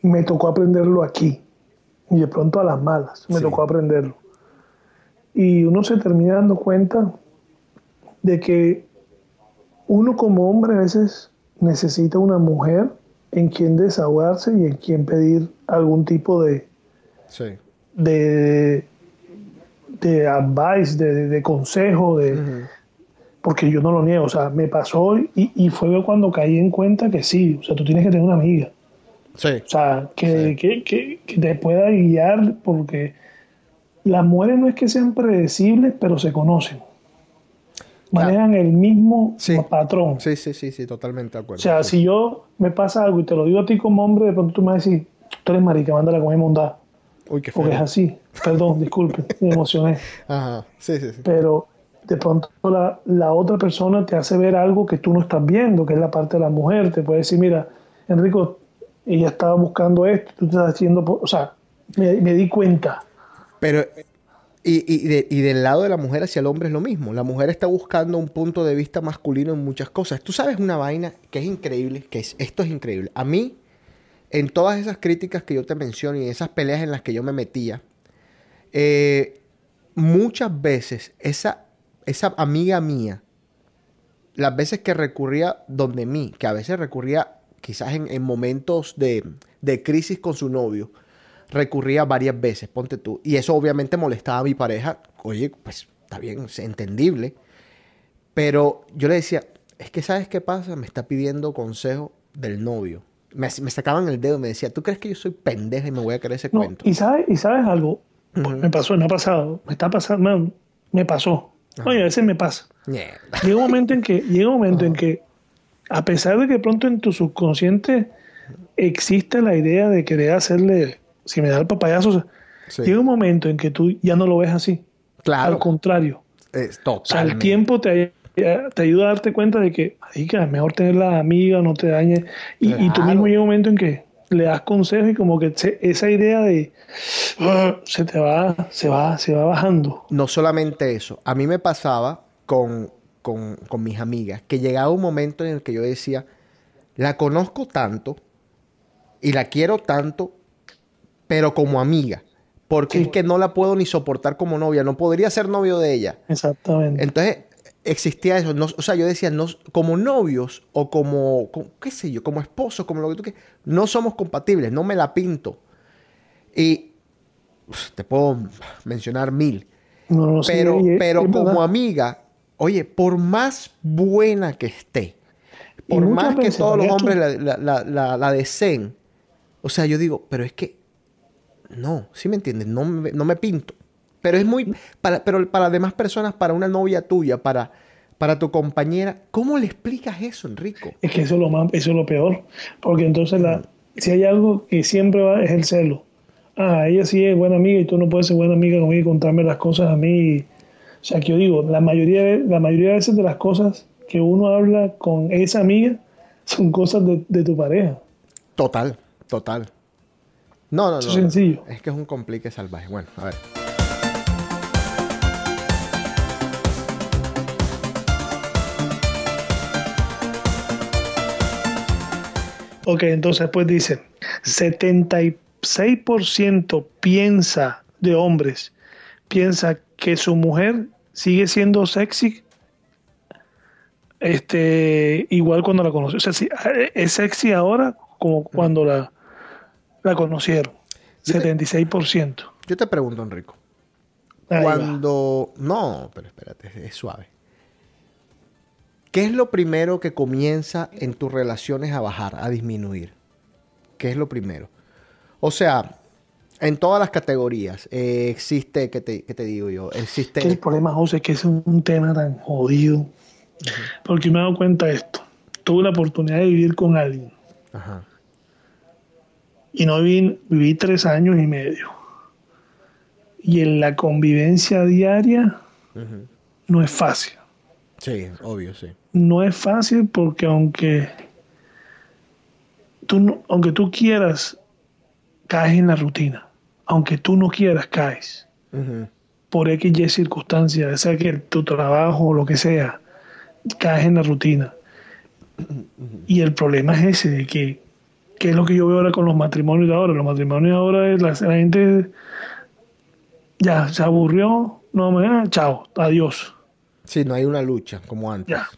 Me tocó aprenderlo aquí. Y de pronto a las malas, me Sí. tocó aprenderlo. Y uno se termina dando cuenta de que uno como hombre a veces necesita una mujer en quien desahogarse y en quien pedir algún tipo de, Sí. de, de advice, de, de- de consejo, de, porque yo no lo niego, o sea, me pasó y, y fue cuando caí en cuenta que sí, o sea, tú tienes que tener una amiga, Sí. o sea, que, que, que, que te pueda guiar, porque las mujeres no es que sean predecibles, pero se conocen, manejan el mismo patrón. Sí, sí, sí, sí, totalmente de O acuerdo. sea, sí. si yo me pasa algo y te lo digo a ti como hombre, de pronto tú me vas a decir, tú eres marica, mándala con mondada. Uy, qué Porque feo. es así. Perdón, disculpe, me emocioné. Ajá, sí, sí, sí. Pero de pronto la, la otra persona te hace ver algo que tú no estás viendo, que es la parte de la mujer. Te puede decir, mira, Enrico, ella estaba buscando esto, tú te estás haciendo... por-". O sea, me, me di cuenta. Pero, y, y, de- y del lado de la mujer hacia el hombre es lo mismo. La mujer está buscando un punto de vista masculino en muchas cosas. Tú sabes una vaina que es increíble, que es, esto es increíble. A mí, en todas esas críticas que yo te menciono y en esas peleas en las que yo me metía, eh, muchas veces esa, esa amiga mía, las veces que recurría donde mí, que a veces recurría quizás en, en momentos de, de crisis con su novio, recurría varias veces, ponte tú. Y eso obviamente molestaba a mi pareja. Oye, pues está bien, es entendible. Pero yo le decía, es que ¿sabes qué pasa? Me está pidiendo consejo del novio. Me, me sacaban el dedo y me decía, ¿tú crees que yo soy pendeja y me voy a creer ese No, cuento? y sabes, y sabes algo, me pasó, me ha pasado, me está pasando, me, me pasó. Oye, a veces me pasa. Llega un momento en que, llega un momento en que, a pesar de que pronto en tu subconsciente existe la idea de querer hacerle, si me da el papayazo, Sí. llega un momento en que tú ya no lo ves así. Claro. Al contrario. Es O sea, el tiempo te, te ayuda a darte cuenta de que, es mejor tenerla amiga, no te dañe. Y, y tú mismo llega un momento en que le das consejos y como que se- esa idea de "Ah", se te va, se va, se va bajando. No solamente eso, a mí me pasaba con, con, con mis amigas, que llegaba un momento en el que yo decía, la conozco tanto y la quiero tanto, pero como amiga, porque es que no la puedo ni soportar como novia, no podría ser novio de ella. Exactamente. Entonces existía eso, no- o sea, yo decía, no, como novios o como, co- qué sé yo, como esposos, como lo que tú quieras, no somos compatibles, no me la pinto. Y te puedo mencionar mil. No, pero pero como verdad. amiga, oye, por más buena que esté, por más que todos los hombres la- la- la- la deseen, o sea, yo digo, pero es que no, ¿sí me entiendes? No me, no me pinto. Pero es muy, para, pero para demás personas, para una novia tuya, para, para tu compañera, ¿cómo le explicas eso, Enrico? Es que eso es lo más, eso es lo peor. Porque entonces la, si hay algo que siempre va, es el celo. Ah, ella sí es buena amiga y tú no puedes ser buena amiga conmigo y contarme las cosas a mí. O sea, que yo digo, la mayoría, de- la mayoría de veces de las cosas que uno habla con esa amiga son cosas de, de tu pareja. Total, total. No, no, no. Es sencillo. Es que es un complique salvaje. Bueno, a ver. Ok, entonces pues dice, 76% piensa de hombres, piensa que su mujer sigue siendo sexy este igual cuando la conoció. O sea, sí, es sexy ahora como cuando la, la conocieron. 76%. Yo te pregunto, Enrico. Ahí va. Cuando. No, pero espérate, es suave. ¿Qué es lo primero que comienza en tus relaciones a bajar, a disminuir? ¿Qué es lo primero? O sea, en todas las categorías eh, existe, ¿qué te, qué te digo yo? Que el Existe. problema, José, es que es un tema tan jodido. Porque me he dado cuenta de esto. Tuve la oportunidad de vivir con alguien. Ajá. Y no viví, viví tres años y medio. Y en la convivencia diaria no es fácil. Sí, obvio, sí. No es fácil porque aunque tú, aunque tú quieras, caes en la rutina. Aunque tú no quieras, caes. Por X y circunstancias, sea que tu trabajo o lo que sea, caes en la rutina. Y el problema es ese, de que, que es lo que yo veo ahora con los matrimonios de ahora. Los matrimonios de ahora, es la, la gente ya se aburrió, no me chao, adiós. Sí, no hay una lucha como antes. Ya.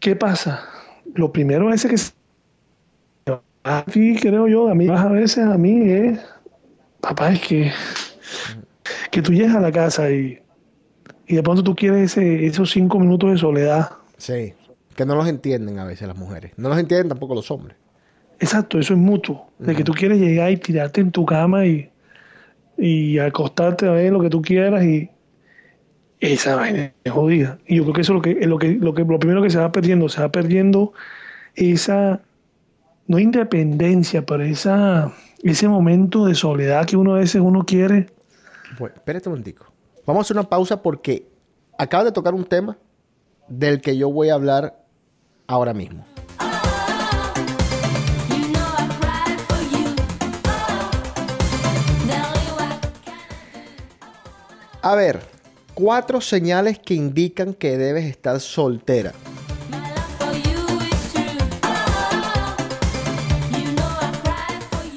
¿Qué pasa? Lo primero es que aquí creo yo, a mí a veces a mí es, papá, es que, que tú llegas a la casa y, y de pronto tú quieres ese, esos cinco minutos de soledad. Sí. Que no los entienden a veces las mujeres. No los entienden tampoco los hombres. Exacto, eso es mutuo. De que tú quieres llegar y tirarte en tu cama y, y acostarte a ver lo que tú quieras y esa vaina es jodida. Y yo creo que eso es lo que, lo que, lo que lo primero que se va perdiendo, se va perdiendo esa no independencia, pero esa ese momento de soledad que uno a veces uno quiere. Bueno, espérate un momentico. Vamos a hacer una pausa porque acabas de tocar un tema del que yo voy a hablar ahora mismo. A ver, cuatro señales que indican que debes estar soltera.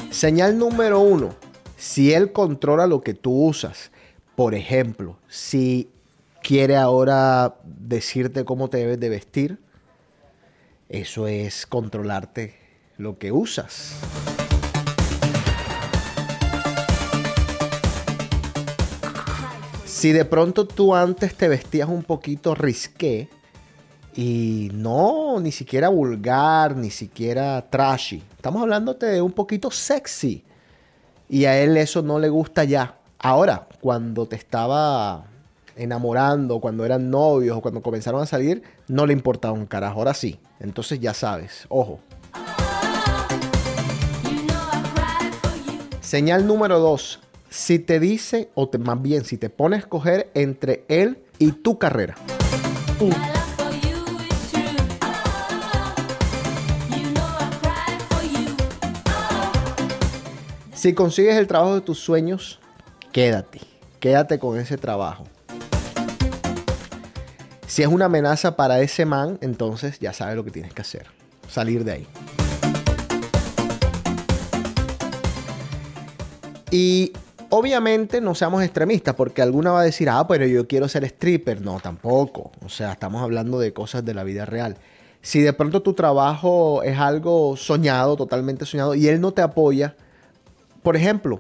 Señal número uno, si él controla lo que tú usas. Por ejemplo, si quiere ahora decirte cómo te debes de vestir, eso es controlarte lo que usas. Si de pronto tú antes te vestías un poquito risqué y no, ni siquiera vulgar, ni siquiera trashy. Estamos hablándote de un poquito sexy. Y a él eso no le gusta ya. Ahora, cuando te estaba enamorando, cuando eran novios o cuando comenzaron a salir, no le importaba un carajo. Ahora sí. Entonces ya sabes, ojo. Señal número dos. Si te dice, o te- más bien, si te pone a escoger entre él y tu carrera. Si consigues el trabajo de tus sueños, quédate. Quédate con ese trabajo. Si es una amenaza para ese man, entonces ya sabes lo que tienes que hacer. Salir de ahí. Y obviamente no seamos extremistas, porque alguna va a decir, ah, pero yo quiero ser stripper. No, tampoco. O sea, estamos hablando de cosas de la vida real. Si de pronto tu trabajo es algo soñado, totalmente soñado, y él no te apoya, por ejemplo,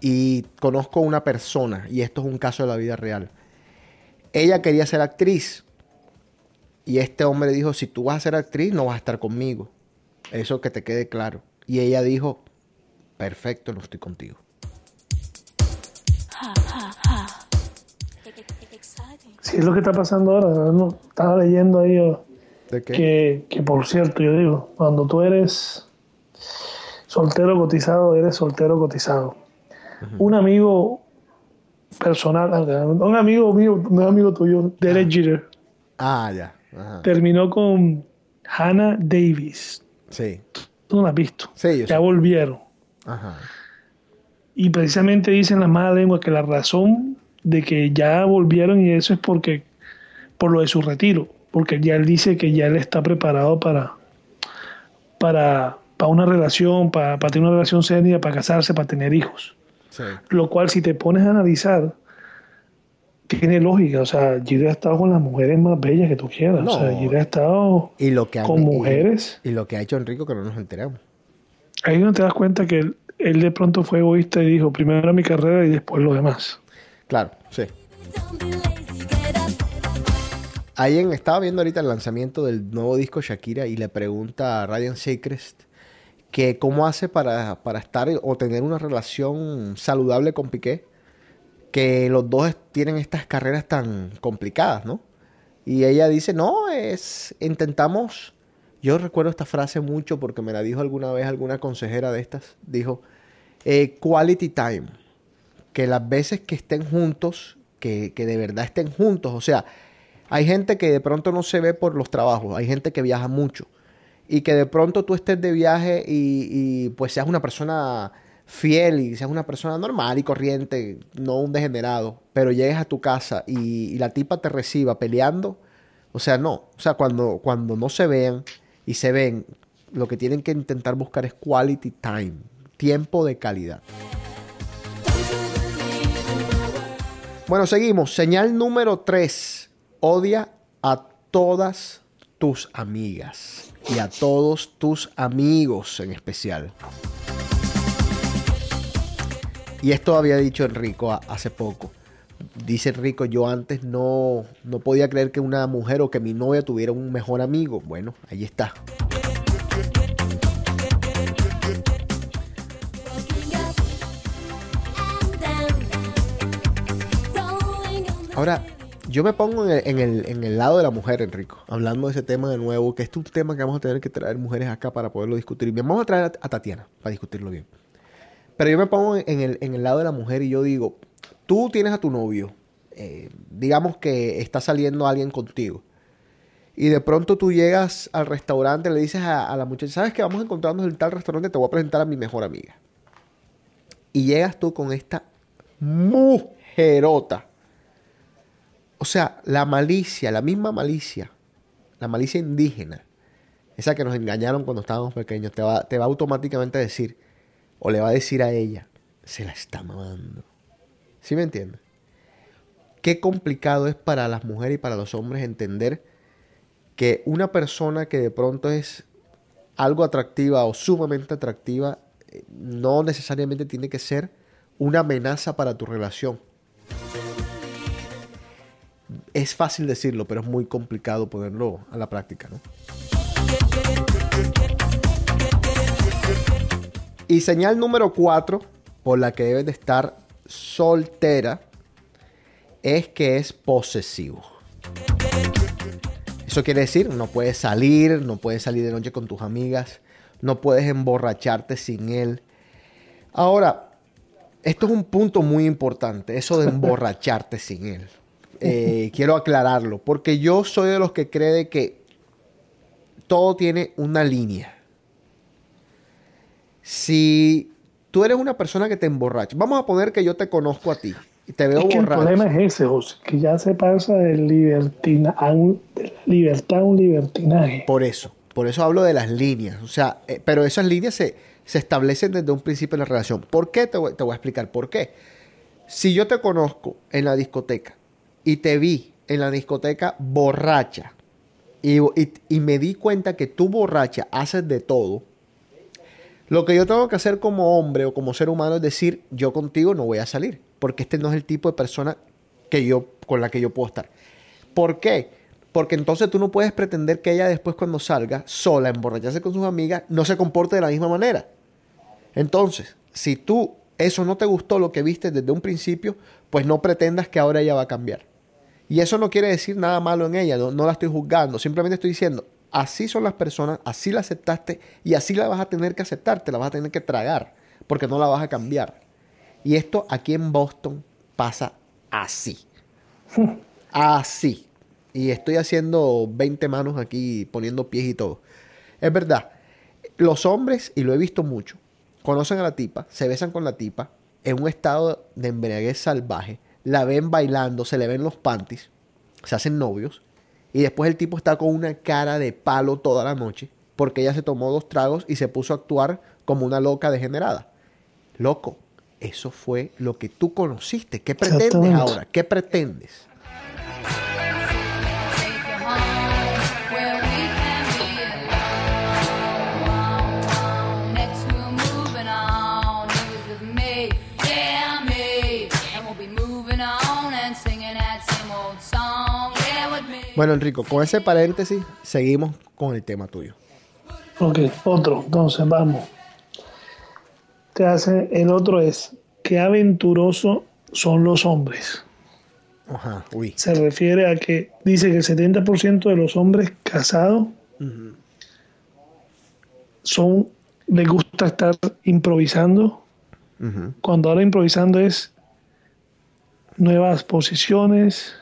y conozco una persona, y esto es un caso de la vida real. Ella quería ser actriz. Y este hombre dijo, si tú vas a ser actriz, no vas a estar conmigo. Eso que te quede claro. Y ella dijo, perfecto, no estoy contigo. Sí, es lo que está pasando ahora. ¿no? Estaba leyendo ahí oh, ¿De qué? que, que, por cierto, yo digo, cuando tú eres soltero cotizado, eres soltero cotizado. Un amigo personal, un amigo mío, un amigo tuyo, Derek Jeter, Ah, ya. Ajá. terminó con Hannah Davis. Sí. Tú no la has visto. Sí, yo ya volvieron. Ajá. Y precisamente dicen las malas lenguas que la razón de que ya volvieron y eso es porque por lo de su retiro, porque ya él dice que ya él está preparado para para, para una relación, para, para tener una relación seria, para casarse, para tener hijos. Sí. Lo cual si te pones a analizar tiene lógica, o sea, Giro ha estado con las mujeres más bellas que tú quieras, No. o sea, Giro ha estado Y lo que ha- con y- mujeres. Y, lo que ha hecho Enrico que no nos enteramos. Ahí no te das cuenta que él, él de pronto fue egoísta y dijo primero mi carrera y después lo demás. Claro, sí. Alguien estaba viendo ahorita el lanzamiento del nuevo disco Shakira y le pregunta a Ryan Seacrest que cómo hace para, para estar o tener una relación saludable con Piqué, que los dos tienen estas carreras tan complicadas, ¿no? Y ella dice, no, es, intentamos, yo recuerdo esta frase mucho porque me la dijo alguna vez alguna consejera de estas, dijo, eh, quality time que las veces que estén juntos, que, que de verdad estén juntos, o sea, hay gente que de pronto no se ve por los trabajos, hay gente que viaja mucho. Y que de pronto tú estés de viaje y, y, pues seas una persona fiel y seas una persona normal y corriente, no un degenerado, pero llegues a tu casa y, la tipa te reciba peleando, o sea, no, o sea, cuando, cuando no se vean y se ven, lo que tienen que intentar buscar es quality time, tiempo de calidad. Bueno, seguimos. Señal número 3. Odia a todas tus amigas y a todos tus amigos en especial. Y esto había dicho Enrico hace poco. Dice Enrico, yo antes no, no podía creer que una mujer o que mi novia tuviera un mejor amigo. Bueno, ahí está. Ahora, yo me pongo en el, en el- en el lado de la mujer, Enrico, hablando de ese tema de nuevo, que este es un tema que vamos a tener que traer mujeres acá para poderlo discutir. Vamos a traer a, Tatiana para discutirlo bien. Pero yo me pongo en el, en el lado de la mujer y yo digo, tú tienes a tu novio, eh, digamos que está saliendo alguien contigo. Y de pronto tú llegas al restaurante, le dices a, a la muchacha, ¿sabes que vamos a encontrarnos en tal restaurante? Te voy a presentar a mi mejor amiga. Y llegas tú con esta mujerota. O sea, la malicia, la misma malicia, la malicia indígena, esa que nos engañaron cuando estábamos pequeños, te va, te va automáticamente a decir, o le va a decir a ella, se la está mamando. ¿Sí me entiendes? Qué complicado es para las mujeres y para los hombres entender que una persona que de pronto es algo atractiva o sumamente atractiva, eh, no necesariamente tiene que ser una amenaza para tu relación. Es fácil decirlo, pero es muy complicado ponerlo a la práctica, ¿no? Y señal número cuatro, por la que debes de estar soltera, es que es posesivo. Eso quiere decir, no puedes salir, no puedes salir de noche con tus amigas, no puedes emborracharte sin él. Ahora, esto es un punto muy importante, eso de emborracharte sin él. Eh, quiero aclararlo, porque yo soy de los que cree de que todo tiene una línea. Si tú eres una persona que te emborracha, vamos a poner que yo te conozco a ti y te veo Es que el borracho. problema es ese, José, que ya se pasa del libertina, a un- de la libertad a un libertinaje. Por eso, por eso hablo de las líneas. O sea, eh, pero esas líneas se, se establecen desde un principio de la relación. ¿Por qué? Te voy, te voy a explicar por qué. Si yo te conozco en la discoteca y te vi en la discoteca borracha y, y- me di cuenta que tú borracha haces de todo, lo que yo tengo que hacer como hombre o como ser humano es decir, yo contigo no voy a salir, porque este no es el tipo de persona que yo, con la que yo puedo estar. ¿Por qué? Porque entonces tú no puedes pretender que ella después cuando salga sola, emborracharse con sus amigas, no se comporte de la misma manera. Entonces, si tú eso no te gustó lo que viste desde un principio, pues no pretendas que ahora ella va a cambiar. Y eso no quiere decir nada malo en ella, no, no la estoy juzgando, simplemente estoy diciendo, así son las personas, así la aceptaste y así la vas a tener que aceptar, te la vas a tener que tragar, porque no la vas a cambiar. Y esto aquí en Boston pasa así. Así. Y estoy haciendo 20 manos aquí, poniendo pies y todo. Es verdad. Los hombres, y lo he visto mucho, conocen a la tipa, se besan con la tipa, en un estado de embriaguez salvaje, la ven bailando, se le ven los panties, se hacen novios, y después el tipo está con una cara de palo toda la noche, porque ella se tomó dos tragos y se puso a actuar como una loca degenerada. Loco, eso fue lo que tú conociste. ¿Qué pretendes ahora? ¿Qué pretendes? Bueno, Enrico, con ese paréntesis, seguimos con el tema tuyo. Ok, otro, entonces vamos. Te hace, el otro es, qué aventuroso son los hombres. Ajá, uy. Se refiere a que dice que el 70% de los hombres casados son, les gusta estar improvisando. Cuando habla improvisando es nuevas posiciones.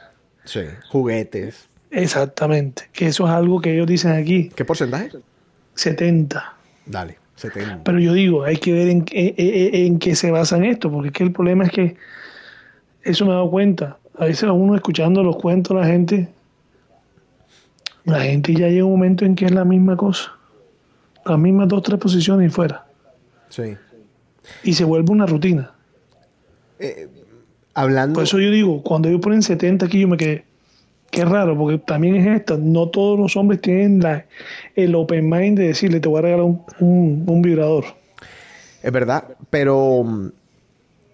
Sí, juguetes. Exactamente, que eso es algo que ellos dicen aquí. ¿Qué porcentaje? 70. Dale, 70. Pero yo digo, hay que ver en, qué- en, en- en qué se basan esto, porque es que el problema es que eso me he dado cuenta. A veces a uno escuchando los cuentos la gente, la gente ya llega un momento en que es la misma cosa. Las mismas dos, tres posiciones y fuera. Sí. Y se vuelve una rutina. Hablando. Por eso yo digo, cuando ellos ponen 70 aquí, yo me quedé. Qué raro, porque también es esta. No todos los hombres tienen el open mind de decirle, te voy a regalar un, vibrador. Es verdad, pero mm,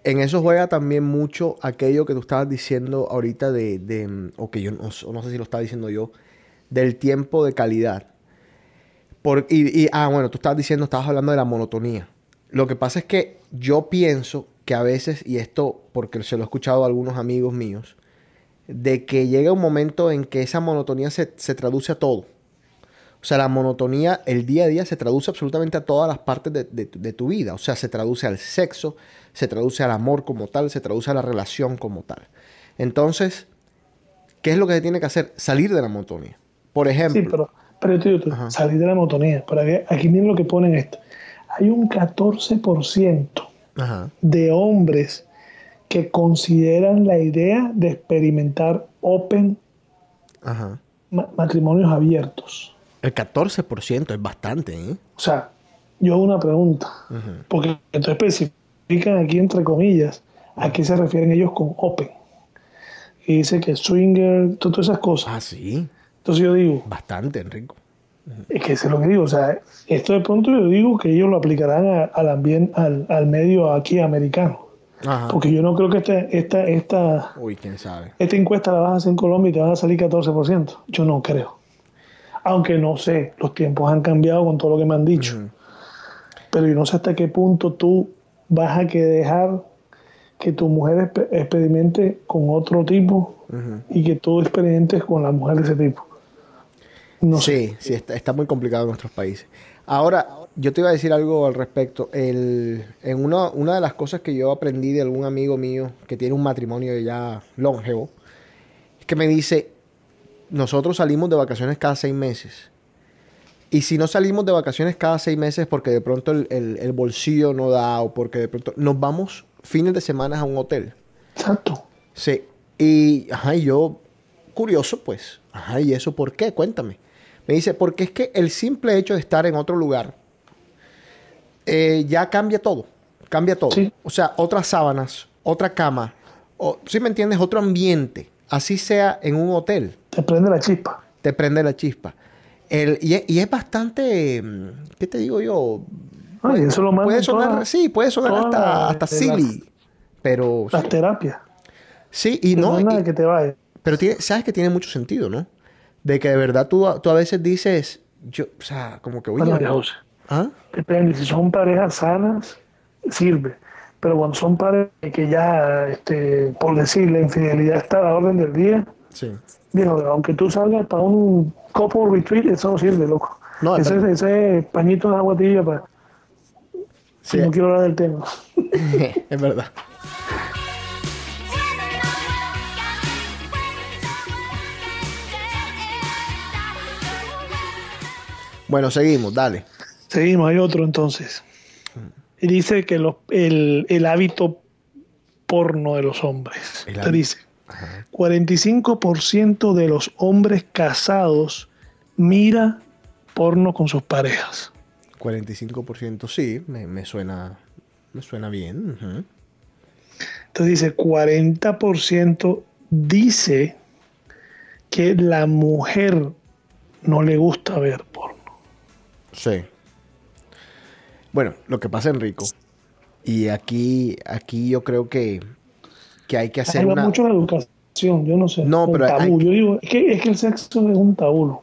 en eso juega también mucho aquello que tú estabas diciendo ahorita de, de, mm, o que yo no, no sé si lo estaba diciendo yo, del tiempo de calidad. Por, y, y- ah, bueno, tú estabas diciendo, estabas hablando de la monotonía. Lo que pasa es que yo pienso que a veces, y esto porque se lo he escuchado a algunos amigos míos, de que llega un momento en que esa monotonía se, se traduce a todo. O sea, la monotonía, el día a día se traduce absolutamente a todas las partes de, de- de tu vida. O sea, se traduce al sexo, se traduce al amor como tal, se traduce a la relación como tal. Entonces, ¿qué es lo que se tiene que hacer? Salir de la monotonía. Por ejemplo, Sí, pero, tú, salir de la monotonía. Pero aquí, aquí miren lo que ponen esto. Hay un 14% Ajá. de hombres que consideran la idea de experimentar open Ajá. ma- matrimonios abiertos. El 14% es bastante, ¿eh? O sea, yo hago una pregunta, porque entonces especifican aquí entre comillas a qué se refieren ellos con open. Y dice que swinger, to- todas esas cosas. Ah, sí. Entonces yo digo, Bastante, Enrico. es que eso es lo que digo, o sea, esto de pronto yo digo que ellos lo aplicarán a- al ambiente, al, al medio aquí americano. Ajá. Porque yo no creo que esta, esta, esta, Uy, quién sabe. esta encuesta la vas a hacer en Colombia y te van a salir 14%. Yo no creo. Aunque no sé, los tiempos han cambiado con todo lo que me han dicho. Pero yo no sé hasta qué punto tú vas a que dejar que tu mujer expe- experimente con otro tipo y que tú experimentes con la mujer de ese tipo. No sí, sí, está, está muy complicado en nuestros países. Ahora, yo te iba a decir algo al respecto. El, en una, una de las cosas que yo aprendí de algún amigo mío que tiene un matrimonio ya longevo, es que me dice, nosotros salimos de vacaciones cada seis meses. Y si no salimos de vacaciones cada seis meses porque de pronto el, el- el bolsillo no da o porque de pronto nos vamos fines de semana a un hotel. Exacto. Sí. Y, ajá, yo, curioso, pues, ajá, ¿y eso por qué? Cuéntame. Me dice, porque es que el simple hecho de estar en otro lugar eh, ya cambia todo. Cambia todo. O sea, otras sábanas, otra cama, o, ¿sí me entiendes? Otro ambiente. Así sea en un hotel. Te prende la chispa. Te prende la chispa. El, y, es, y es bastante, mm, ¿qué te digo yo? Ay, eso lo puede sonar, todas- sí, puede sonar hasta, las- hasta las- silly. Pero Las terapias. Sí, y no. no es nada y- que te vaya. Pero tiene, sabes que tiene mucho sentido, ¿no? De que de verdad tú, a- tú a veces dices, yo, o sea, como que, oye, ¿ah? Depende, si son parejas sanas, sirve. Pero cuando son parejas que ya, este, por decir, la infidelidad está a la orden del día, Sí. viejo, aunque tú salgas para un couple retreat, eso no sirve, loco. No, es ese, ese pañito de agua tibia para... Sí. No quiero hablar del tema. es verdad. Bueno, seguimos, dale. Seguimos, hay otro entonces. Y dice que los- el, el hábito porno de los hombres. Te dice, 45% de los hombres casados mira porno con sus parejas. 45% sí, me, me suena, me suena bien. Entonces dice, 40% dice que la mujer no le gusta ver porno. Sí. Bueno, lo que pasa, Enrico, y aquí, aquí yo creo que, que hay que hacer una... mucho la educación, yo no sé. No, pero hay- tabú. Yo digo, es que, es que el sexo es un tabú.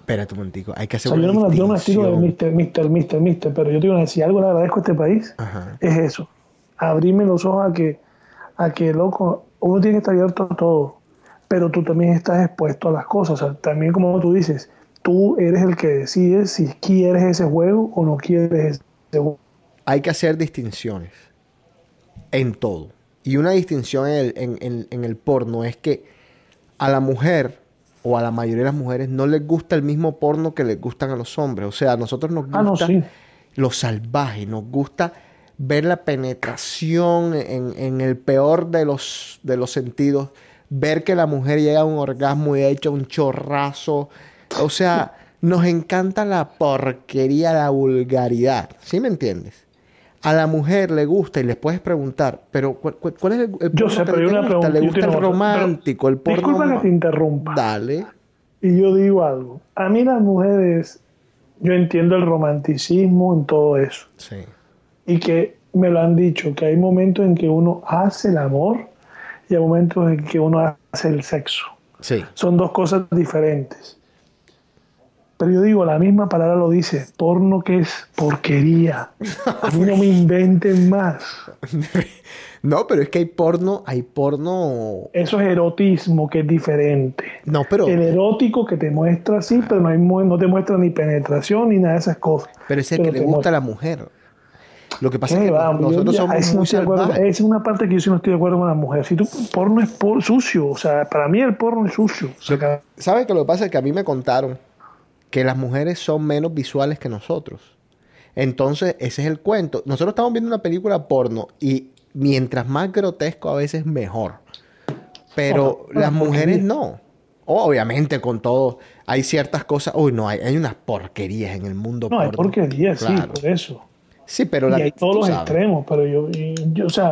Espérate un momentico, hay que O hacer sea, yo una no yo no me la tiro de mister, mister, mister, mister, pero yo digo, si algo le agradezco a este país, Ajá. es eso. Abrirme los ojos a que, a que, loco, uno tiene que estar abierto a todo, pero tú también estás expuesto a las cosas. O sea, también como tú dices, tú eres el que decides si quieres ese juego o no quieres ese. Hay que hacer distinciones en todo. Y una distinción en el, en- en- en el porno es que a la mujer o a la mayoría de las mujeres no les gusta el mismo porno que les gustan a los hombres. O sea, a nosotros nos gusta Ah, no, sí. lo salvaje, nos gusta ver la penetración en, en el peor de los, de los sentidos, ver que la mujer llega a un orgasmo y ha hecho un chorrazo. O sea, nos encanta la porquería, la vulgaridad. ¿Sí me entiendes? A la mujer le gusta y les puedes preguntar, pero ¿cuál, es el, el Yo sé, que pero te una gusta? pregunta. ¿Le yo gusta el romántico, el porno? Disculpa que te interrumpa. Dale. Y yo digo algo. A mí las mujeres, yo entiendo el romanticismo en todo eso. Sí. Y que me lo han dicho, que hay momentos en que uno hace el amor y hay momentos en que uno hace el sexo. Sí. Son dos cosas diferentes. Pero yo digo, la misma palabra lo dice, porno que es porquería. A mí no me inventen más. No, pero es que hay porno, hay porno. Eso es erotismo, que es diferente. No, pero. El erótico que te muestra así, pero no, hay, no te muestra ni penetración ni nada de esas cosas. Pero es el que le gusta muestra. a la mujer. Lo que pasa es ¿Qué que va? nosotros ya- somos sí no muy acuerdo. Esa es una parte que yo sí no estoy de acuerdo con la mujer. Si tú, porno es por- sucio, o sea, para mí el porno es sucio. O sea, ¿Sabes que lo que pasa es que a mí me contaron que las mujeres son menos visuales que nosotros? Entonces, ese es el cuento. Nosotros estamos viendo una película porno y mientras más grotesco a veces mejor. Pero las mujeres porquería. no. Obviamente con todo hay ciertas cosas. Uy, no, hay, hay unas porquerías en el mundo no, hay porno. porquería, sí, por eso. Sí, pero y la, hay todos los sabes. extremos, pero yo, o sea,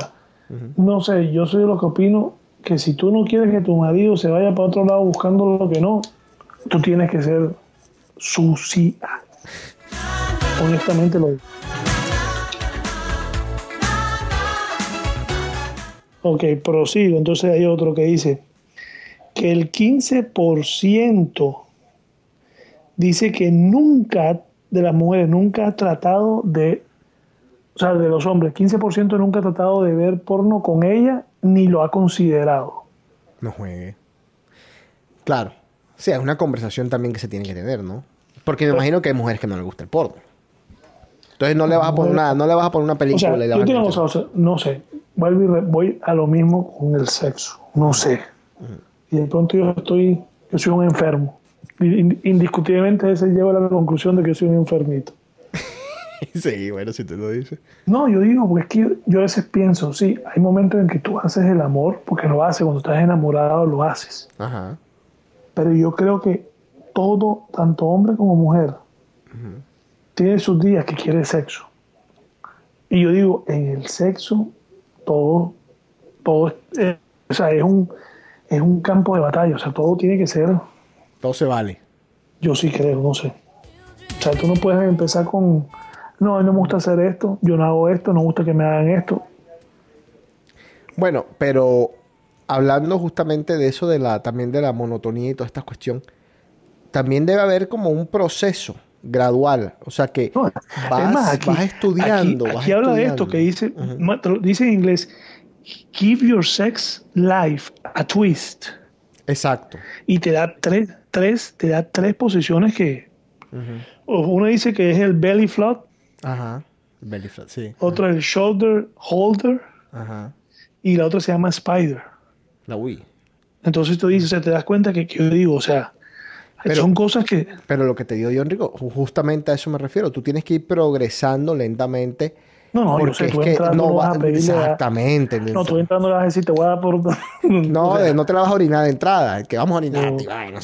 no sé, yo soy de los que opino que si tú no quieres que tu marido se vaya para otro lado buscando lo que no, tú tienes que ser sucia. Honestamente lo digo. Ok, prosigo. Entonces hay otro que dice que el 15% dice que nunca, de las mujeres, nunca ha tratado de, o sea, de los hombres, 15% nunca ha tratado de ver porno con ella ni lo ha considerado. No juegue. Claro. O sea, es una conversación también que se tiene que tener, ¿no? Porque me imagino que hay mujeres que no les gusta el porno. Entonces no le vas a poner una, no le vas a poner una O película sea, y le yo vas a te digo una enganchar. cosa, o sea, no sé, vuelvo y re- voy a lo mismo con el sexo, no sé. Y de pronto yo estoy, yo soy un enfermo. In- Indiscutiblemente ese lleva a la conclusión de que soy un enfermito. Sí, bueno, si tú lo dices. No, yo digo, porque es que yo a veces pienso, sí, hay momentos en que tú haces el amor, porque lo haces, cuando estás enamorado lo haces. Ajá. Pero yo creo que todo, tanto hombre como mujer, tiene sus días que quiere sexo. Y yo digo, en el sexo, todo, todo, eh, o sea, es un, es un campo de batalla, o sea, todo tiene que ser, Todo se vale. yo sí creo, no sé. O sea, tú no puedes empezar con, no, a mí no me gusta hacer esto, yo no hago esto, no me gusta que me hagan esto. Bueno, pero hablando justamente de eso, de la, también de la monotonía y toda esta cuestión, también debe haber como un proceso gradual. O sea que vas, es más, aquí, vas estudiando. aquí- vas habla de esto que dice, dice en inglés, give your sex life a twist. Exacto. Y te da tres, tres, te da tres posiciones que uno dice que es el belly flop, Ajá. Belly flat, sí. otro el shoulder holder Ajá. y la otra se llama spider. La Wii. Entonces tú dices, o sea, te das cuenta que, que yo digo, o sea, son cosas que Pero lo que te digo yo, Enrico, ju- justamente a eso me refiero. Tú tienes que ir progresando lentamente. No, no, yo porque sé, es tú que entrando no no va vas a pedirle a- exactamente. no, tú entrando le vas a decir, te voy a dar por... No, o sea, de- no te la vas a orinar de entrada, que vamos a orinar, y vaina, o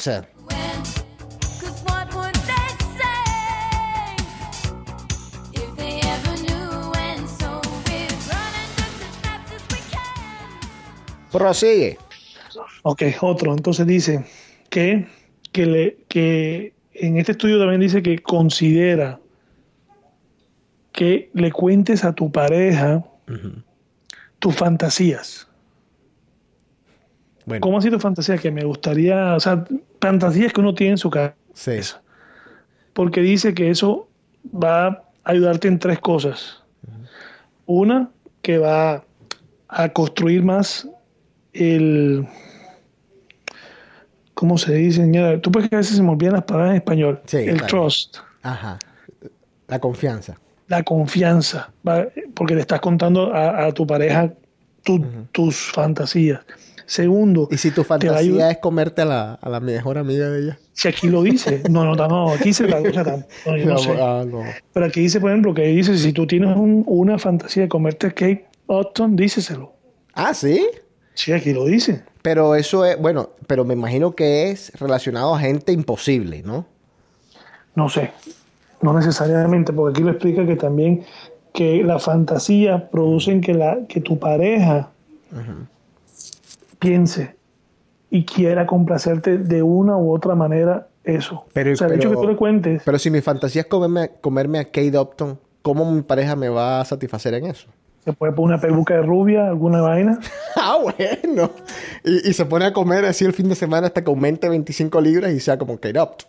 Prosigue. Ok, otro. Entonces dice que, que, le, que en este estudio también dice que considera que le cuentes a tu pareja tus fantasías. Bueno. ¿Cómo así tu fantasía? Que me gustaría, o sea, fantasías que uno tiene en su cabeza. Sí. Porque dice que eso va a ayudarte en tres cosas. Una, que va a construir más el... ¿Cómo se dice? señora? Tú puedes que a veces se me olvidan las palabras en español. Sí, el trust, Ajá. La confianza. la confianza, porque le estás contando a, a tu pareja tu- tus fantasías. Segundo, Y si tu a fantasía es comerte a la, a la mejor amiga de ella. si aquí lo dice, no, no, no, aquí se la cosa tan- no, yo no No, sé. ah, no. Pero aquí dice, por ejemplo, que dice, si tú tienes un- una fantasía de comerte Kate Upton, díceselo. Ah, ¿sí? Sí, aquí lo dice. Pero eso es, bueno, pero me imagino que es relacionado a gente imposible, ¿no? No sé, no necesariamente, porque aquí lo explica que también que la fantasía producen que, la, que tu pareja piense y quiera complacerte de una u otra manera eso. Pero, o sea, el pero- hecho que tú le cuentes, Pero si mi fantasía es comerme, comerme a Kate Upton, ¿cómo mi pareja me va a satisfacer en eso? Se puede poner una peluca de rubia, alguna vaina. Ah, bueno. Y, y se pone a comer así el fin de semana hasta que aumente 25 libras y sea como Kate Upton.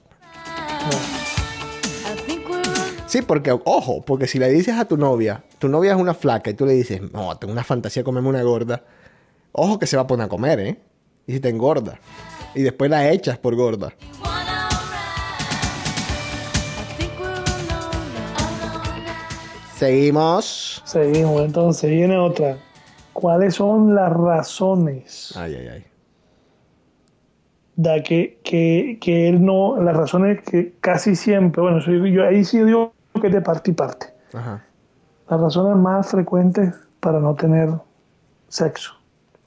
Sí, porque, ojo, porque si le dices a tu novia, tu novia es una flaca y tú le dices, no, tengo una fantasía de comerme una gorda, ojo que se va a poner a comer, ¿eh? Y si te engorda. Y después la echas por gorda. Seguimos. Seguimos, entonces viene otra. ¿Cuáles son las razones Ay, ay, ay. de que, que, que él no, las razones que casi siempre, bueno, soy- yo ahí sí digo que es de parte y parte. Ajá. Las razones más frecuentes para no tener sexo.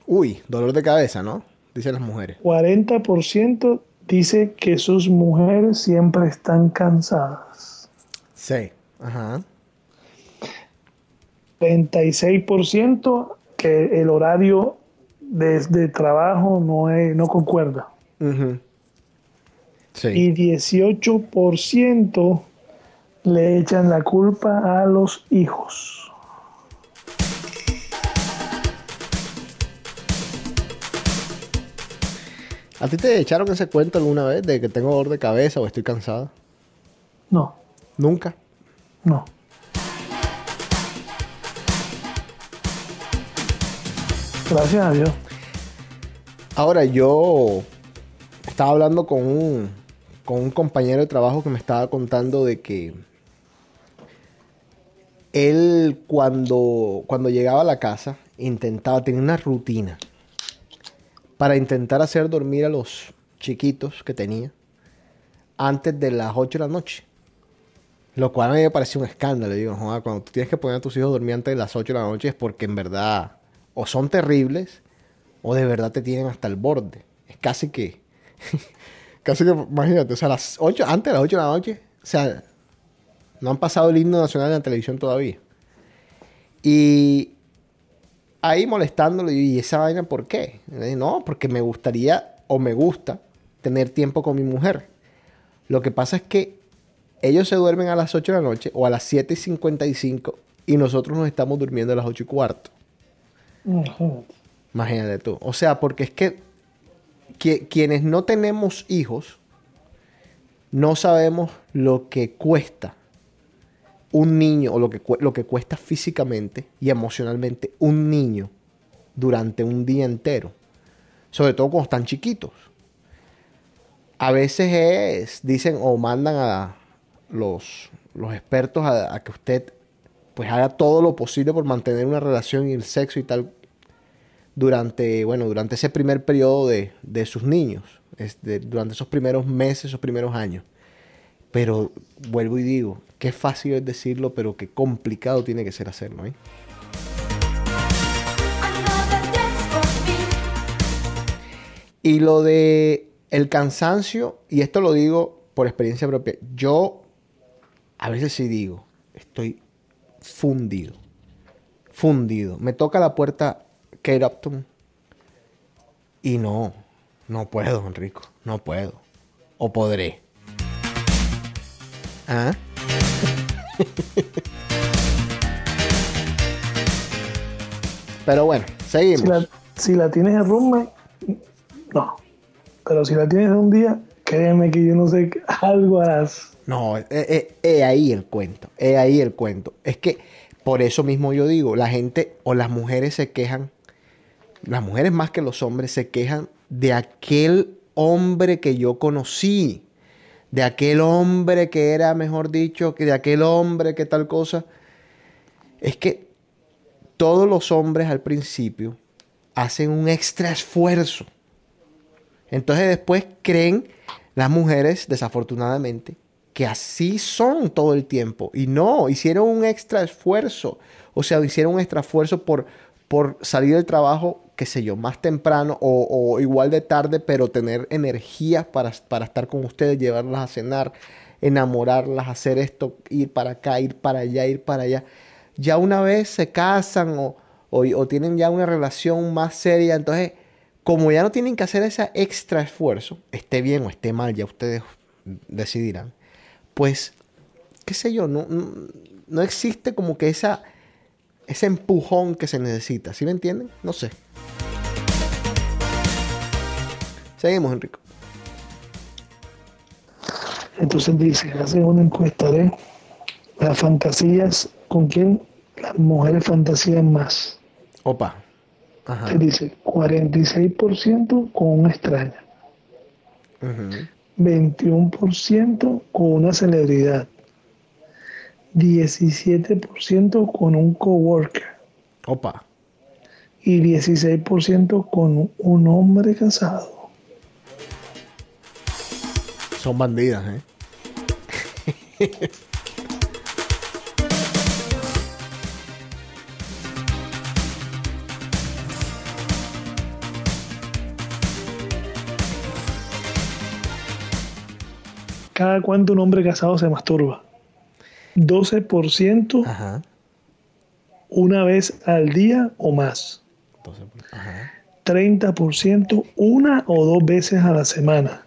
Uy, dolor de cabeza, ¿no? Dicen las mujeres. 40% dice que sus mujeres siempre están cansadas. Sí. Ajá. 36% que el horario de, trabajo no, no concuerda. Y 18% le echan la culpa a los hijos. ¿A ti te echaron ese cuento alguna vez de que tengo dolor de cabeza o estoy cansado? No. ¿Nunca? No. Gracias a Dios. Ahora, yo estaba hablando con un, con un compañero de trabajo que me estaba contando de que él cuando, cuando llegaba a la casa intentaba, tenía una rutina para intentar hacer dormir a los chiquitos que tenía antes de las 8 de la noche. Lo cual a mí me pareció un escándalo. Digo, "Joder, cuando tú tienes que poner a tus hijos a dormir antes de las 8 de la noche es porque en verdad o son terribles o de verdad te tienen hasta el borde. Es casi que, casi que, imagínate, o sea, las 8, antes de las 8 de la noche, o sea, no han pasado el himno nacional en la televisión todavía. Y ahí molestándolo, y esa vaina, ¿por qué? No, porque me gustaría o me gusta tener tiempo con mi mujer. Lo que pasa es que ellos se duermen a las 8 de la noche o a las 7 y 55 y nosotros nos estamos durmiendo a las 8 y cuarto. Imagínate. Imagínate tú. O sea, porque es que, qui- quienes no tenemos hijos, no sabemos lo que cuesta un niño o lo que, lo que cuesta físicamente y emocionalmente un niño durante un día entero. Sobre todo cuando están chiquitos. A veces es, dicen o mandan a los, los expertos a que usted pues haga todo lo posible por mantener una relación y el sexo y tal durante, bueno, durante ese primer periodo de, de sus niños, durante esos primeros meses, esos primeros años. Pero vuelvo y digo, qué fácil es decirlo, pero qué complicado tiene que ser hacerlo. ¿eh? Y lo de el cansancio, y esto lo digo por experiencia propia, yo a veces sí digo, estoy fundido, fundido. Me toca la puerta Kate Upton y no, no puedo, Enrico, no puedo. O podré. ¿Ah? Pero bueno, seguimos. Si la, tienes en roommate, no. Pero si la tienes de un día, créeme que yo no sé, algo harás. No, es eh, eh, ahí el cuento, es ahí el cuento. Es que por eso mismo yo digo, la gente o las mujeres se quejan, las mujeres más que los hombres se quejan de aquel hombre que yo conocí, de aquel hombre que era, mejor dicho, que de aquel hombre que tal cosa. Es que todos los hombres al principio hacen un extra esfuerzo. Entonces después creen las mujeres, desafortunadamente, que así son todo el tiempo. Y no, hicieron un extra esfuerzo. O sea, hicieron un extra esfuerzo por, por salir del trabajo, qué sé yo, más temprano o, igual de tarde, pero tener energía para, para estar con ustedes, llevarlas a cenar, enamorarlas, hacer esto, ir para acá, ir para allá, ir para allá. Ya una vez se casan o, o, o tienen ya una relación más seria, entonces como ya no tienen que hacer ese extra esfuerzo, esté bien o esté mal, ya ustedes decidirán, pues, qué sé yo, no, no, no existe como que esa, ese empujón que se necesita, ¿sí me entienden? No sé. Seguimos, Enrico. Entonces dice, hacen una encuesta de las fantasías, con quién las mujeres fantasían más. Opa. Ajá. Se dice 46% con una extraña, Ujú. 21% con una celebridad, 17% con un coworker Opa. y 16% con un hombre casado. Son bandidas, ¿eh? Cada cuánto un hombre casado se masturba. 12% Ajá. una vez al día o más. Entonces, ajá. 30% una o dos veces a la semana.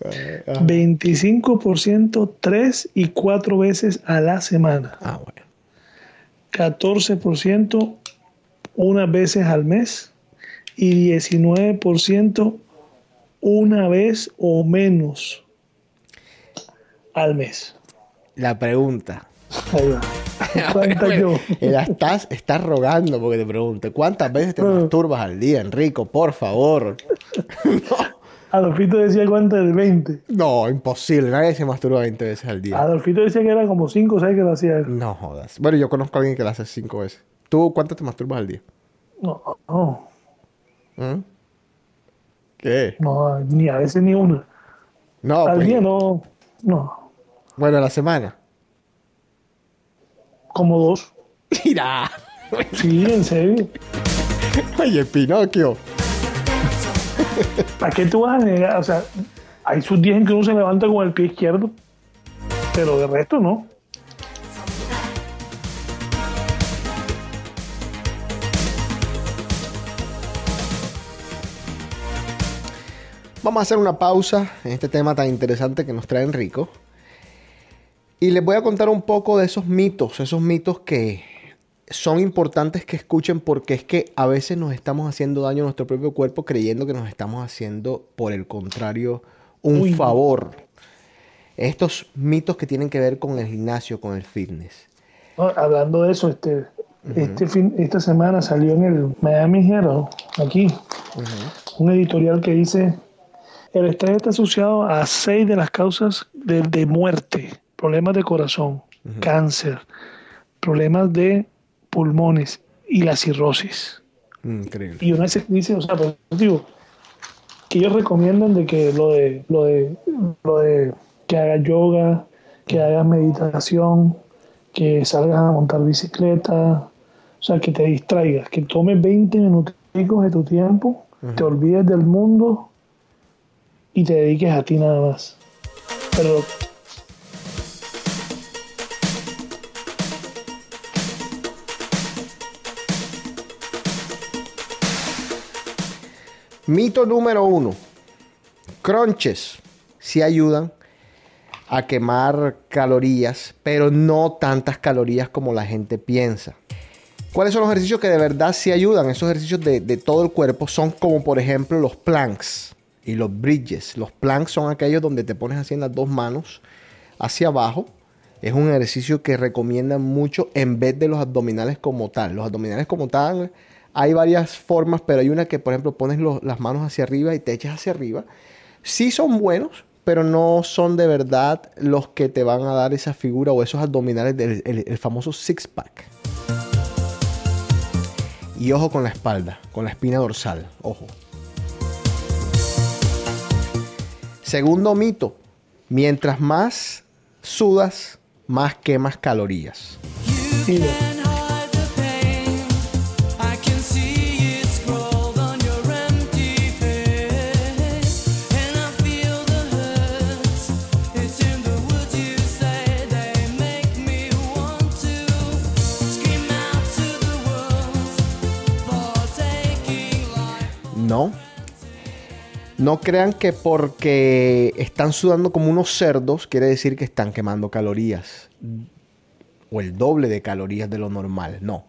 25% tres y cuatro veces a la semana. Ah, bueno. 14% unas veces al mes y 19% una vez o menos al mes. La pregunta. Ahí va. Era- estás, estás rogando porque te pregunte, ¿cuántas veces te masturbas al día, Enrico? Por favor. Adolfito decía cuántas de 20. No, imposible. Nadie se masturba 20 veces al día. Adolfito decía que era como 5 o 6 que lo hacía. No jodas. Bueno, yo conozco a alguien que lo hace 5 veces. ¿Tú cuántas te masturbas al día? No, no, ¿Mm? ¿Qué? no, ni a veces ni una. No, Al pues, día no, no, Bueno, a la semana. como dos. Mira. Sí, en serio. Oye, Pinocchio. ¿Para qué tú vas a negar? O sea, hay sus días en que uno se levanta con el pie izquierdo, pero de resto no. Vamos a hacer una pausa en este tema tan interesante que nos trae Enrico. Y les voy a contar un poco de esos mitos, esos mitos que son importantes que escuchen porque es que a veces nos estamos haciendo daño a nuestro propio cuerpo creyendo que nos estamos haciendo, por el contrario, un Uy. favor. Estos mitos que tienen que ver con el gimnasio, con el fitness. No, hablando de eso, este, este fin, esta semana salió en el Miami Herald, aquí, un editorial que dice, el estrés está asociado a seis de las causas de, de muerte, problemas de corazón, cáncer, problemas de pulmones y la cirrosis. Increíble. Y una vez dice, o sea, pues, digo, que ellos recomiendan de que lo de, lo de, lo de que hagas yoga, que hagas meditación, que salgas a montar bicicleta, o sea, que te distraigas, que tomes 20 minutos de tu tiempo, te olvides del mundo y te dediques a ti nada más. Pero Mito número uno. Crunches sí ayudan a quemar calorías, pero no tantas calorías como la gente piensa. ¿Cuáles son los ejercicios que de verdad sí ayudan? Esos ejercicios de, de todo el cuerpo son como por ejemplo los planks y los bridges. Los planks son aquellos donde te pones así en las dos manos hacia abajo. Es un ejercicio que recomiendan mucho en vez de los abdominales como tal. Los abdominales como tal hay varias formas, pero hay una que por ejemplo pones las manos hacia arriba y te echas hacia arriba. Sí son buenos, pero no son de verdad los que te van a dar esa figura o esos abdominales del el- famoso six pack. Y ojo con la espalda, con la espina dorsal, ojo. Segundo mito, mientras más sudas, más quemas calorías. I No crean que porque están sudando como unos cerdos quiere decir que están quemando calorías. O el doble de calorías de lo normal. No.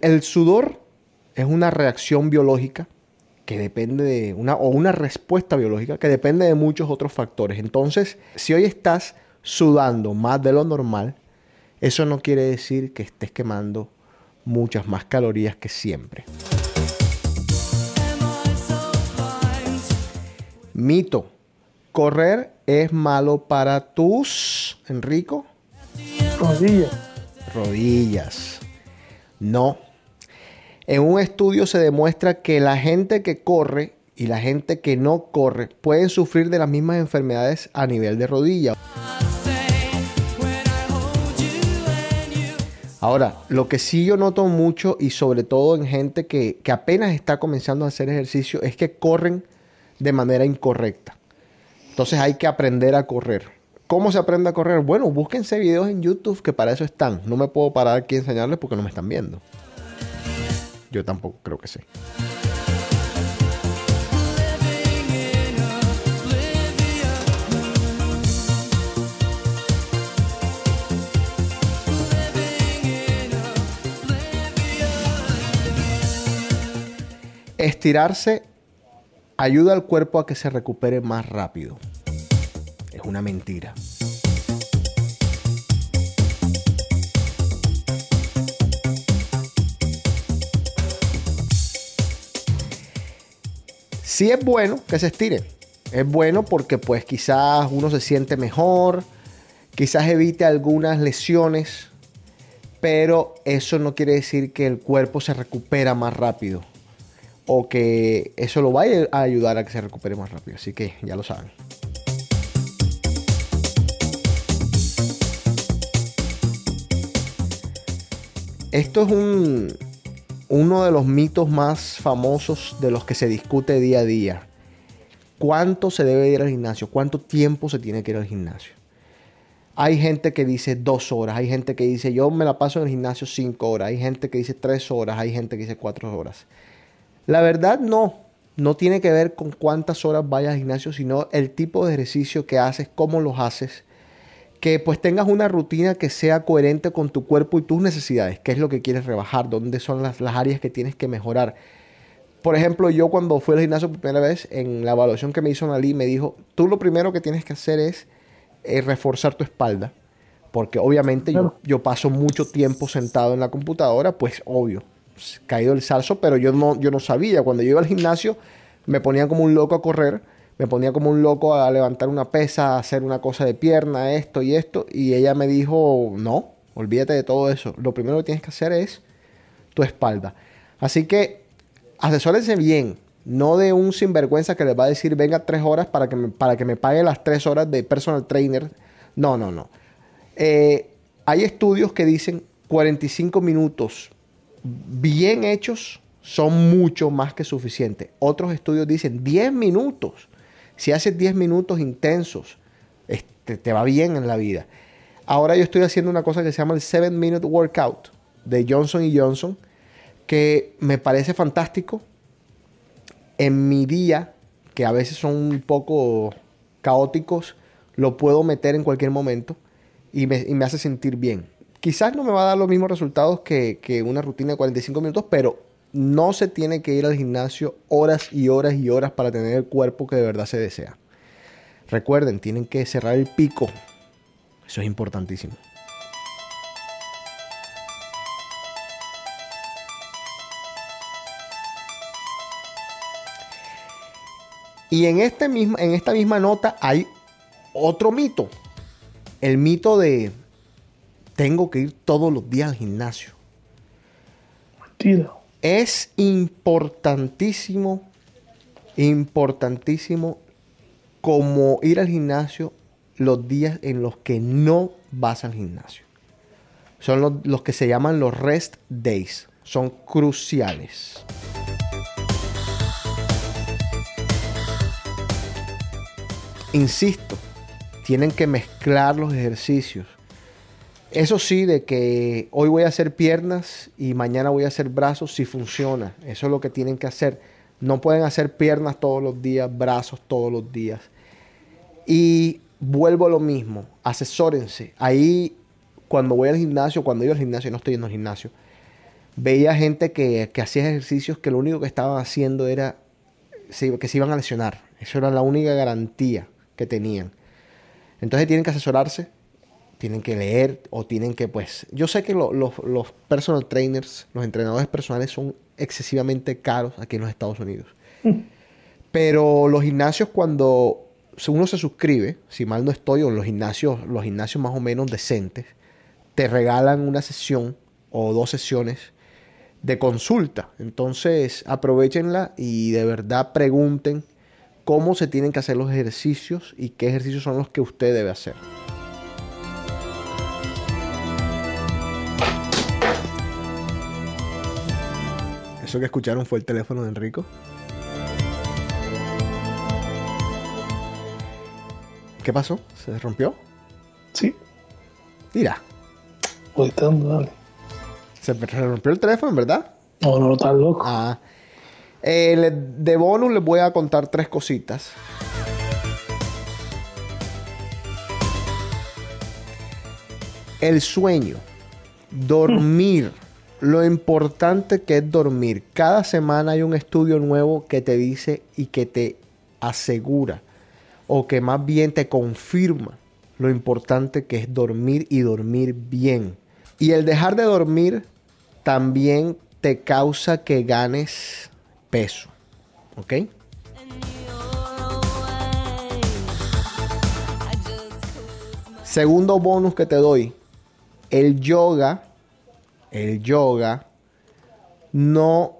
El sudor es una reacción biológica que depende de una o una respuesta biológica que depende de muchos otros factores. Entonces, si hoy estás sudando más de lo normal, eso no quiere decir que estés quemando muchas más calorías que siempre. Mito. Correr es malo para tus, Enrico, rodillas. rodillas. No. En un estudio se demuestra que la gente que corre y la gente que no corre pueden sufrir de las mismas enfermedades a nivel de rodilla. Ahora, lo que sí yo noto mucho y sobre todo en gente que, que apenas está comenzando a hacer ejercicio es que corren de manera incorrecta. Entonces hay que aprender a correr. ¿Cómo se aprende a correr? Bueno, búsquense videos en YouTube que para eso están. No me puedo parar aquí a enseñarles porque no me están viendo. Yo tampoco creo que sé. Estirarse ayuda al cuerpo a que se recupere más rápido. Es una mentira. Sí es bueno que se estire. Es bueno porque pues quizás uno se siente mejor, quizás evite algunas lesiones, pero eso no quiere decir que el cuerpo se recupera más rápido o que eso lo vaya a ayudar a que se recupere más rápido. Así que ya lo saben. Esto es un, uno de los mitos más famosos de los que se discute día a día. ¿Cuánto se debe ir al gimnasio? ¿Cuánto tiempo se tiene que ir al gimnasio? Hay gente que dice dos horas, hay gente que dice yo me la paso en el gimnasio cinco horas, hay gente que dice tres horas, hay gente que dice cuatro horas. La verdad no, no tiene que ver con cuántas horas vayas al gimnasio, sino el tipo de ejercicio que haces, cómo los haces, que pues tengas una rutina que sea coherente con tu cuerpo y tus necesidades, qué es lo que quieres rebajar, dónde son las, las áreas que tienes que mejorar. Por ejemplo, yo cuando fui al gimnasio por primera vez, en la evaluación que me hizo Nalí, me dijo, tú lo primero que tienes que hacer es eh, reforzar tu espalda, porque obviamente yo, yo paso mucho tiempo sentado en la computadora, pues obvio, caído el salso, pero yo no, yo no sabía. Cuando yo iba al gimnasio, me ponía como un loco a correr, me ponía como un loco a levantar una pesa, a hacer una cosa de pierna, esto y esto, y ella me dijo, no, olvídate de todo eso. Lo primero que tienes que hacer es tu espalda. Así que asesórense bien, no de un sinvergüenza que les va a decir, venga tres horas para que me, para que me pague las tres horas de personal trainer. No, no, no. Eh, hay estudios que dicen 45 minutos bien hechos son mucho más que suficientes. Otros estudios dicen 10 minutos. Si haces 10 minutos intensos, este, te va bien en la vida. Ahora yo estoy haciendo una cosa que se llama el 7 Minute Workout de Johnson Johnson, que me parece fantástico. En mi día, que a veces son un poco caóticos, lo puedo meter en cualquier momento y me, y me hace sentir bien. Quizás no me va a dar los mismos resultados que, que una rutina de 45 minutos, pero no se tiene que ir al gimnasio horas y horas y horas para tener el cuerpo que de verdad se desea. Recuerden, tienen que cerrar el pico. Eso es importantísimo. Y en, este en esta misma nota hay otro mito. El mito de tengo que ir todos los días al gimnasio. Mentira. Es importantísimo, importantísimo como ir al gimnasio los días en los que no vas al gimnasio. Son los, los que se llaman los rest days. Son cruciales. Insisto, tienen que mezclar los ejercicios. Eso sí, de que hoy voy a hacer piernas y mañana voy a hacer brazos, sí funciona. Eso es lo que tienen que hacer. No pueden hacer piernas todos los días, brazos todos los días. Y vuelvo a lo mismo, asesórense. Ahí, cuando voy al gimnasio, cuando iba al gimnasio, no estoy yendo al gimnasio, veía gente que, que hacía ejercicios que lo único que estaban haciendo era que se iban a lesionar. Eso era la única garantía que tenían. Entonces tienen que asesorarse, tienen que leer o tienen que, pues, yo sé que lo- los- los personal trainers, los entrenadores personales son excesivamente caros aquí en los Estados Unidos. Pero los gimnasios cuando uno se suscribe, si mal no estoy, o los gimnasios, los gimnasios más o menos decentes, te regalan una sesión o dos sesiones de consulta. Entonces, aprovechenla y de verdad pregunten cómo se tienen que hacer los ejercicios y qué ejercicios son los que usted debe hacer. Eso que escucharon fue el teléfono de Enrico. ¿Qué pasó? ¿Se rompió? Sí. Mira, dale. se rompió el teléfono, verdad. No, no, no, estás loco. Ah. Eh, de bonus les voy a contar tres cositas. El sueño, dormir lo importante que es dormir. Cada semana hay un estudio nuevo que te dice y que te asegura o que más bien te confirma lo importante que es dormir y dormir bien. Y el dejar de dormir también te causa que ganes peso. ¿Ok? Segundo bonus que te doy. El yoga, el yoga no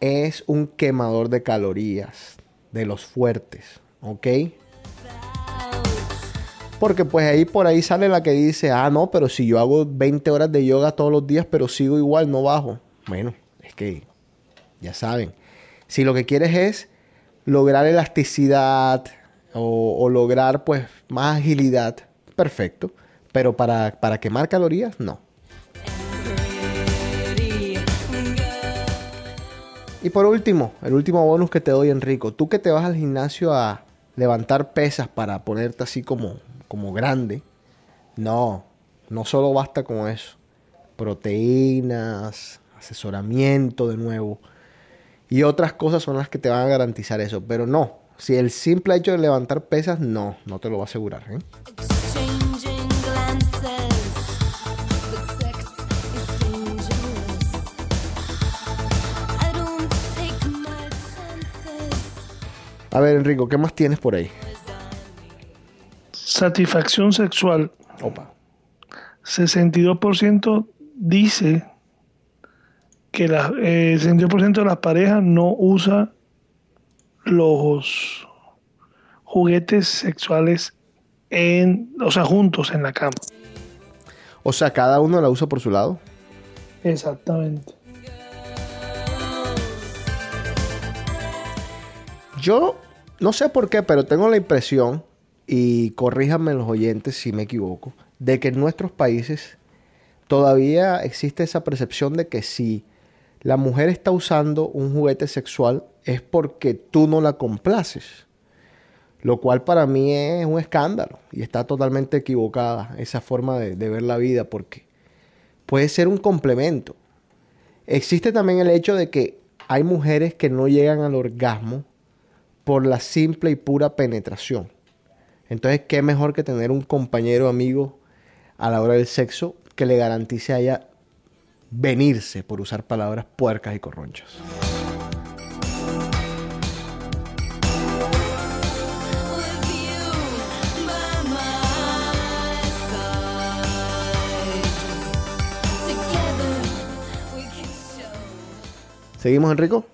es un quemador de calorías de los fuertes, ¿ok? Porque pues ahí por ahí sale la que dice, ah, no, pero si yo hago 20 horas de yoga todos los días, pero sigo igual, no bajo. Bueno, es que ya saben, si lo que quieres es lograr elasticidad o, lograr pues más agilidad, perfecto. Pero para, para quemar calorías, no. Y por último, el último bonus que te doy, Enrico. Tú que te vas al gimnasio a levantar pesas para ponerte así como, como grande. No, no solo basta con eso. Proteínas, asesoramiento de nuevo. Y otras cosas son las que te van a garantizar eso. Pero no, si el simple hecho de levantar pesas, no, no te lo va a asegurar. ¿eh? A ver, Enrico, ¿qué más tienes por ahí? Satisfacción sexual. Opa. 62% dice que la, eh, el 62% de las parejas no usa los juguetes sexuales en, o sea, juntos en la cama. O sea, cada uno la usa por su lado. Exactamente. Yo no sé por qué, pero tengo la impresión, y corríjanme los oyentes si me equivoco, de que en nuestros países todavía existe esa percepción de que si la mujer está usando un juguete sexual es porque tú no la complaces. Lo cual para mí es un escándalo y está totalmente equivocada esa forma de, de ver la vida porque puede ser un complemento. Existe también el hecho de que hay mujeres que no llegan al orgasmo por la simple y pura penetración. Entonces, ¿qué mejor que tener un compañero amigo a la hora del sexo que le garantice a ella venirse, por usar palabras puercas y corronchas? ¿Seguimos, Enrico?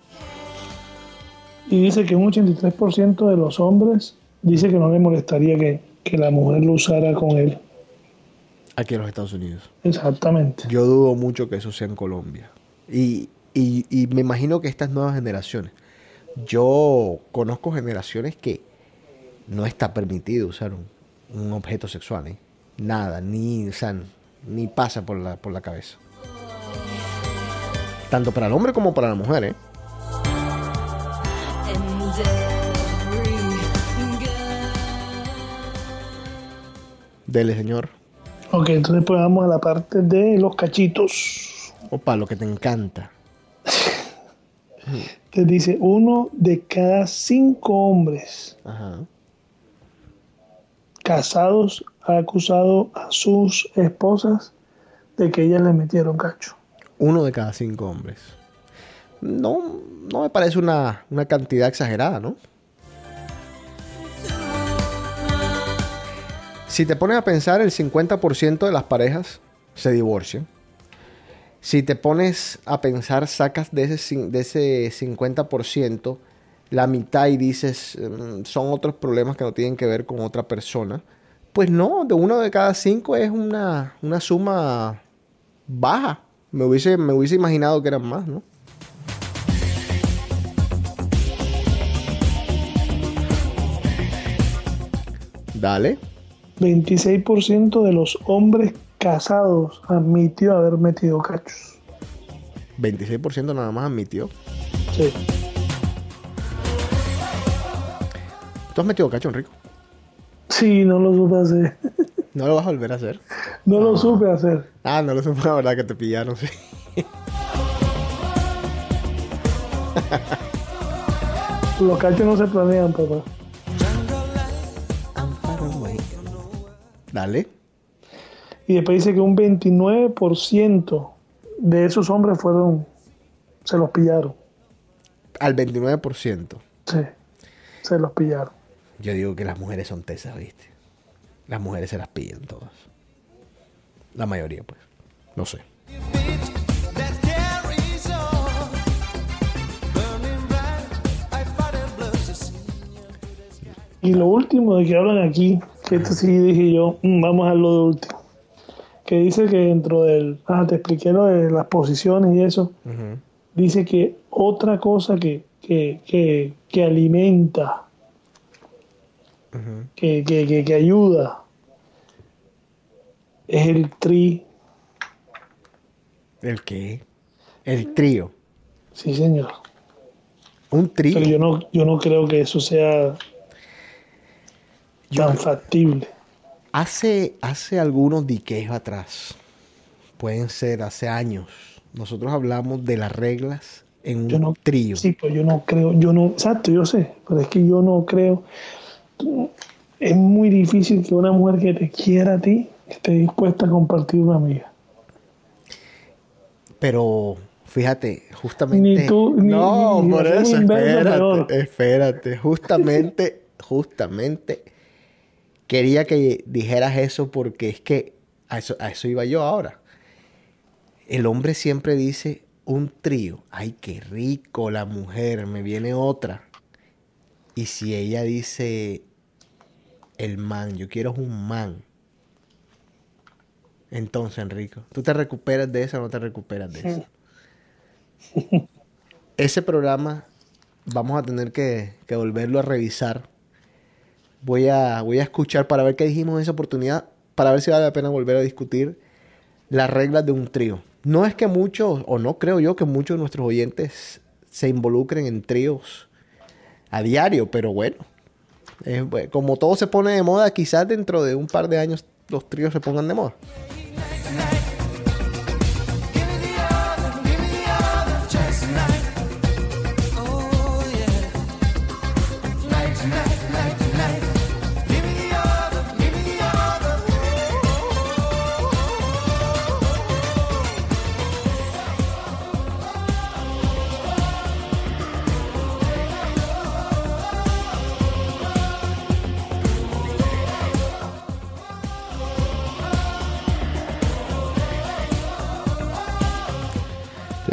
Y dice que un 83% de los hombres dice que no le molestaría que, que la mujer lo usara con él. Aquí en los Estados Unidos. Exactamente. Yo dudo mucho que eso sea en Colombia. Y, y- y me imagino que estas nuevas generaciones. Yo conozco generaciones que no está permitido usar un, un objeto sexual. ¿eh? Nada, ni, o sea, ni pasa por la, por la cabeza. Tanto para el hombre como para la mujer. ¿eh? Dele, señor. Ok, entonces pues vamos a la parte de los cachitos. Opa, lo que te encanta. Te dice, uno de cada cinco hombres Ajá. casados ha acusado a sus esposas de que ellas le metieron cacho. Uno de cada cinco hombres. No, no me parece una, una cantidad exagerada, ¿no? Si te pones a pensar, el 50% de las parejas se divorcian. Si te pones a pensar, sacas de ese, cin- de ese 50% la mitad y dices, "Mm, son otros problemas que no tienen que ver con otra persona. Pues no, de uno de cada cinco es una, una suma baja. Me hubiese, me hubiese imaginado que eran más, ¿no? Dale. 26% de los hombres casados admitió haber metido cachos. 26% nada más admitió. Sí. ¿Tú has metido cacho, Enrico? Sí, no lo supe hacer. No lo vas a volver a hacer. No lo supe hacer. Ah, no lo supe, la verdad que te pillaron, sí. Los cachos no se planean, papá. Dale. Y después dice que un 29% de esos hombres fueron, se los pillaron. Al 29%. Sí, se los pillaron. Yo digo que las mujeres son tesas, ¿viste? Las mujeres se las pillan todas. La mayoría, pues. No sé. Y lo último de que hablan aquí, que esto sí dije yo, "Mm, vamos a lo de último. Que dice que dentro del. Ah, te expliqué lo de las posiciones y eso. Dice que otra cosa que, que, que, que alimenta, que, que, que, que ayuda, es el tri. ¿El qué? El trío. Sí, señor. Un trío. Pero yo no, yo no creo que eso sea tan factible. Hace, hace algunos diques atrás, pueden ser hace años, nosotros hablamos de las reglas en un Yo no, trío. Sí, pues yo no creo, yo no, exacto, yo sé, pero es que yo no creo. Es muy difícil que una mujer que te quiera a ti esté dispuesta a compartir una amiga. Pero fíjate, justamente. Ni tú, ni- no, ni- por eso, espérate, espérate. Justamente, justamente quería que dijeras eso porque es que a eso, a eso iba yo ahora. El hombre siempre dice un trío. Ay, qué rico la mujer, me viene otra. Y si ella dice el man, yo quiero un man. Entonces, Enrico, ¿tú te recuperas de eso o no te recuperas de eso? Ese programa vamos a tener que, que volverlo a revisar. Voy a, voy a escuchar para ver qué dijimos en esa oportunidad, para ver si vale la pena volver a discutir las reglas de un trío. No es que muchos, o no creo yo que muchos de nuestros oyentes se involucren en tríos a diario, pero bueno, como todo se pone de moda, quizás dentro de un par de años los tríos se pongan de moda.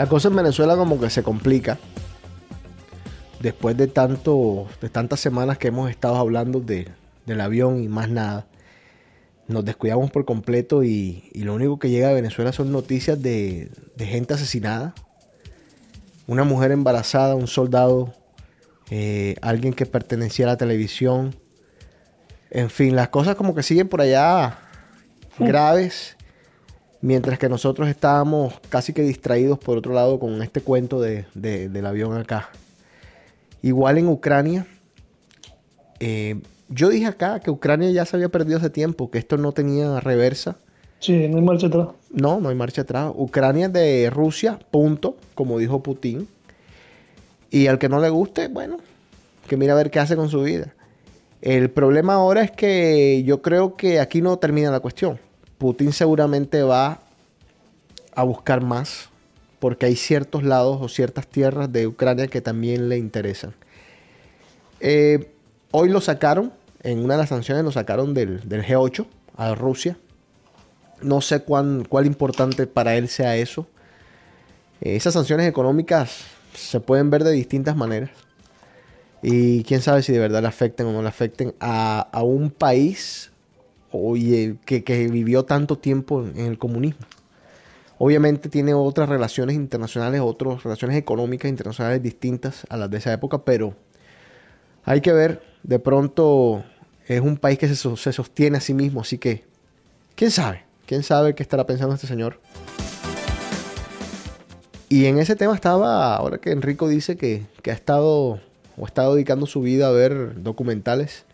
La cosa en Venezuela como que se complica. Después de tanto, de tantas semanas que hemos estado hablando de- del avión y más nada, nos descuidamos por completo y, y lo único que llega de Venezuela son noticias de, de gente asesinada, una mujer embarazada, un soldado, eh, alguien que pertenecía a la televisión. En fin, las cosas como que siguen por allá graves, mientras que nosotros estábamos casi que distraídos por otro lado con este cuento de- de- del avión acá. Igual en Ucrania, eh, yo dije acá que Ucrania ya se había perdido hace tiempo, que esto no tenía reversa. Sí, no hay marcha atrás. No, no hay marcha atrás. Ucrania es de Rusia, punto, como dijo Putin. Y al que no le guste, bueno, que mira a ver qué hace con su vida. El problema ahora es que yo creo que aquí no termina la cuestión. Putin seguramente va a buscar más, porque hay ciertos lados o ciertas tierras de Ucrania que también le interesan. Eh, hoy lo sacaron, en una de las sanciones lo sacaron del, del G8 a Rusia. No sé cuán, cuál importante para él sea eso. Eh, esas sanciones económicas se pueden ver de distintas maneras. Y quién sabe si de verdad le afecten o no le afecten a, a un país oye, que, vivió tanto tiempo en, el comunismo. Obviamente tiene otras relaciones internacionales, otras relaciones económicas internacionales distintas a las de esa época, pero hay que ver, de pronto es un país que se, so- se sostiene a sí mismo, así que, ¿quién sabe? ¿Quién sabe qué estará pensando este señor? Y en ese tema estaba, ahora que Enrico dice que, ha estado o está dedicando su vida a ver documentales,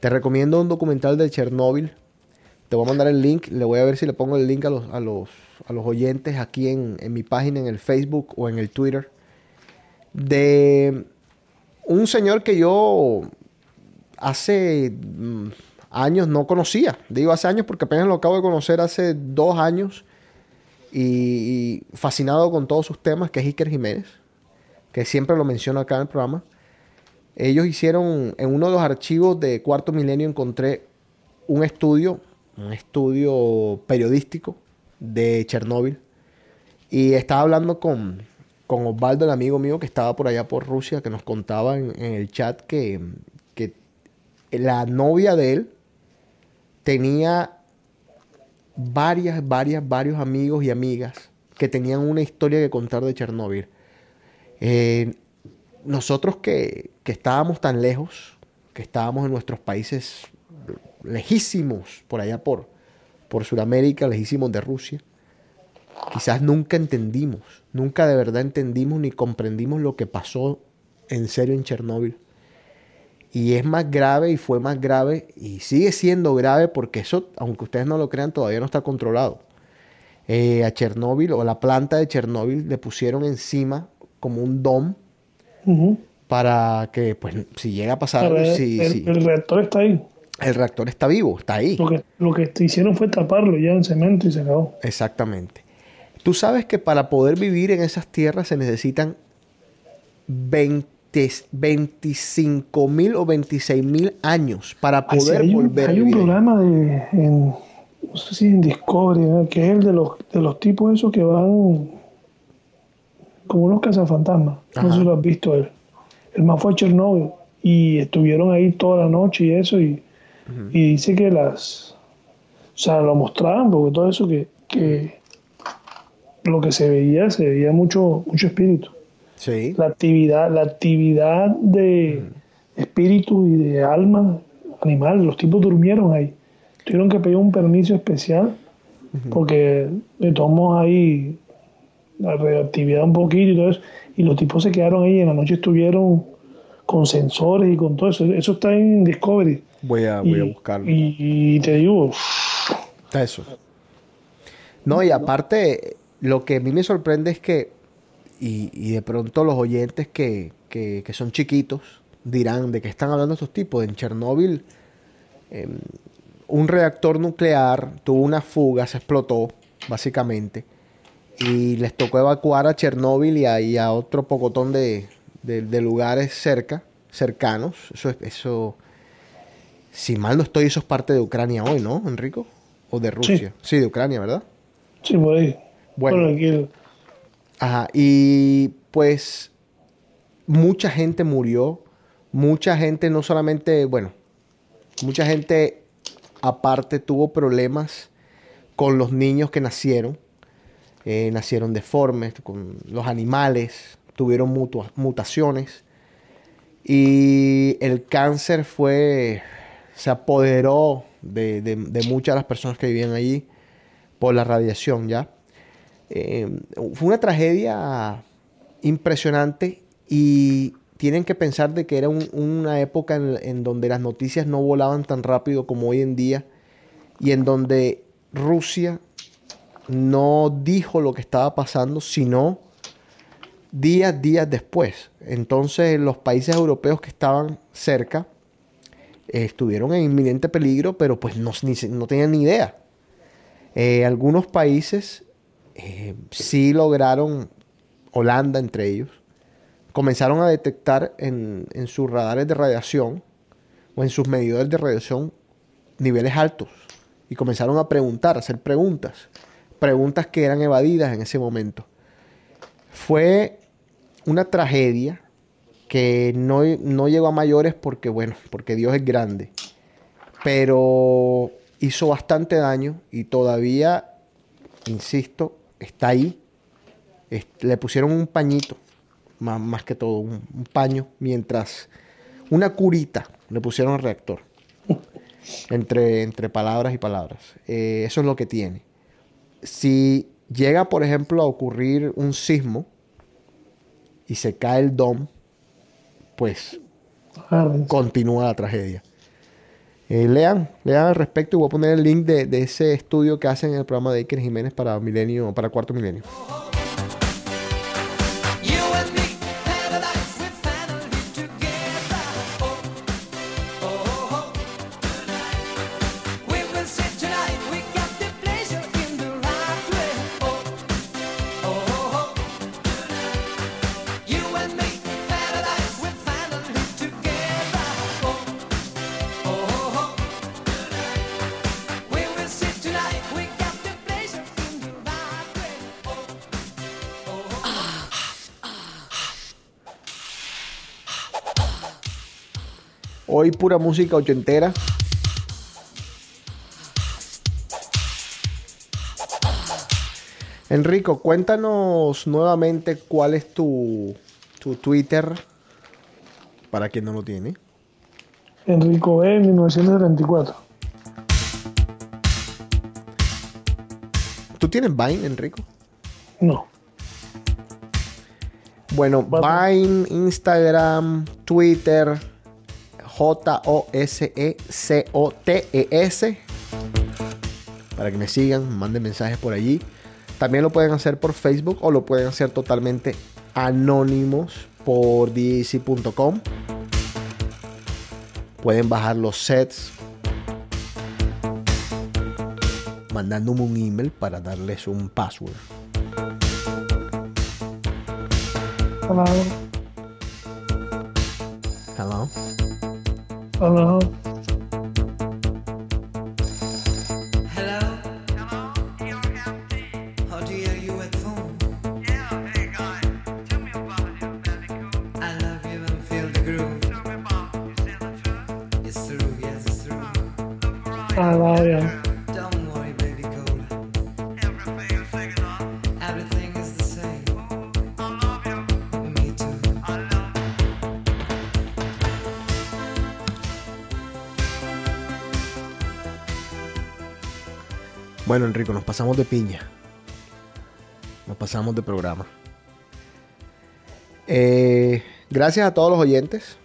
te recomiendo un documental de Chernóbil. Te voy a mandar el link, le voy a ver si le pongo el link a los, a los, a los oyentes aquí en, en mi página, en el Facebook o en el Twitter. de un señor que yo hace mm, años no conocía. Digo hace años porque apenas lo acabo de conocer hace dos años y, fascinado con todos sus temas, que es Iker Jiménez, que siempre lo menciono acá en el programa. Ellos hicieron, en uno de los archivos de Cuarto Milenio encontré un estudio, un estudio periodístico de Chernóbil. Y estaba hablando con, con Osvaldo, el amigo mío que estaba por allá por Rusia, que nos contaba en, el chat que, que la novia de él tenía varias, varias, varios amigos y amigas que tenían una historia que contar de Chernóbil. Eh, nosotros que, que estábamos tan lejos, que estábamos en nuestros países lejísimos, por allá por, por Sudamérica, lejísimos de Rusia, quizás nunca entendimos, nunca de verdad entendimos ni comprendimos lo que pasó en serio en Chernóbil. Y es más grave y fue más grave y sigue siendo grave porque eso, aunque ustedes no lo crean, todavía no está controlado. Eh, a Chernóbil o la planta de Chernóbil le pusieron encima como un dom Ujú. Para que, pues, si llega a pasar el, si- el- si- el reactor está ahí. el reactor está vivo, está ahí. Lo que, lo que hicieron fue taparlo ya en cemento y se acabó. Exactamente. Tú sabes que para poder vivir en esas tierras se necesitan 20 25 mil o 26 mil años para Así, poder hay un, volver a hay un vivir. ahí. programa de, en, no sé si en Discovery, ¿no? que es el de los, de los tipos esos que van como unos cazafantasmas. No sé si lo has visto él. El más fue Chernobyl y estuvieron ahí toda la noche y eso y, y dice que las, o sea, lo mostraban porque todo eso que, que lo que se veía, se veía mucho, mucho espíritu. Sí. La actividad, la actividad de espíritu y de alma animal, los tipos durmieron ahí. Tuvieron que pedir un permiso especial porque le tomó ahí la radioactividad un poquito y todo eso. Y los tipos se quedaron ahí, en la noche estuvieron con sensores y con todo eso. Eso está en Discovery. Voy a, voy a buscarlo. Y, y te digo, Está eso. No, y aparte, lo que a mí me sorprende es que, y, y de pronto los oyentes que, que- que son chiquitos dirán de qué están hablando estos tipos. En Chernóbil, em, un reactor nuclear tuvo una fuga, se explotó, básicamente, y les tocó evacuar a Chernóbil y a, y a otro pocotón de, de- de lugares cerca, cercanos. Eso, es- eso, si mal no estoy, eso es parte de Ucrania hoy, ¿no, Enrico? ¿O de Rusia? Sí, de Ucrania, ¿verdad? sí, por ahí. Bueno. Bueno, aquí el- Ajá, y pues mucha gente murió, mucha gente no solamente, bueno, mucha gente aparte tuvo problemas con los niños que nacieron, eh, nacieron deformes, con los animales, tuvieron mutaciones y el cáncer fue, se apoderó de, de- muchas de las personas que vivían allí por la radiación, ¿ya? Eh, fue una tragedia impresionante y tienen que pensar de que era un- una época en, en donde las noticias no volaban tan rápido como hoy en día y en donde Rusia no dijo lo que estaba pasando, sino días, días después. Entonces los países europeos que estaban cerca eh, estuvieron en inminente peligro, pero pues no, no tenían ni idea. Eh, algunos países eh, sí lograron, Holanda entre ellos, comenzaron a detectar en, en sus radares de radiación o en sus medidores de radiación niveles altos y comenzaron a preguntar, a hacer preguntas, preguntas que eran evadidas en ese momento. Fue una tragedia que no, no llegó a mayores porque, bueno, porque Dios es grande, pero hizo bastante daño y todavía, insisto, está ahí. Es- le pusieron un pañito, más, más que todo, un, un paño, mientras una curita le pusieron al reactor. Entre, entre palabras y palabras. Eh, eso es lo que tiene. Si llega, por ejemplo, a ocurrir un sismo y se cae el DOM, pues continúa la tragedia. Eh, lean, lean al respecto y voy a poner el link de, de ese estudio que hacen en el programa de Iker Jiménez para milenio, para cuarto milenio. Hoy pura música ochentera. Enrico, cuéntanos nuevamente cuál es tu, tu Twitter para quien no lo tiene. Enrico B, 1934. ¿Tú tienes Vine, Enrico? No. Bueno, Vine, Instagram, Twitter, J-O-S-E-C-O-T-E-S. Para que me sigan, me manden mensajes por allí. También lo pueden hacer por Facebook o lo pueden hacer totalmente anónimos por dc.com. Pueden bajar los sets mandándome un email para darles un password. Hello. Hello. Hello. Bueno, Enrico, nos pasamos de piña. Nos pasamos de programa. Eh, gracias a todos los oyentes.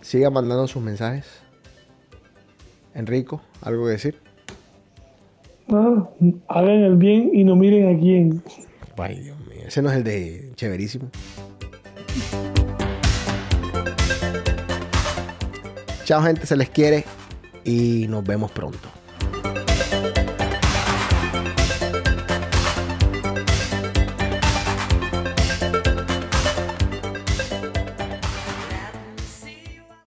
Sigan mandando sus mensajes. Enrico, ¿algo que decir? Ah, hagan el bien y no miren a quién. Ay, Dios mío. Ese no es el de Chéverísimo. Chao, gente. Se les quiere. Y nos vemos pronto.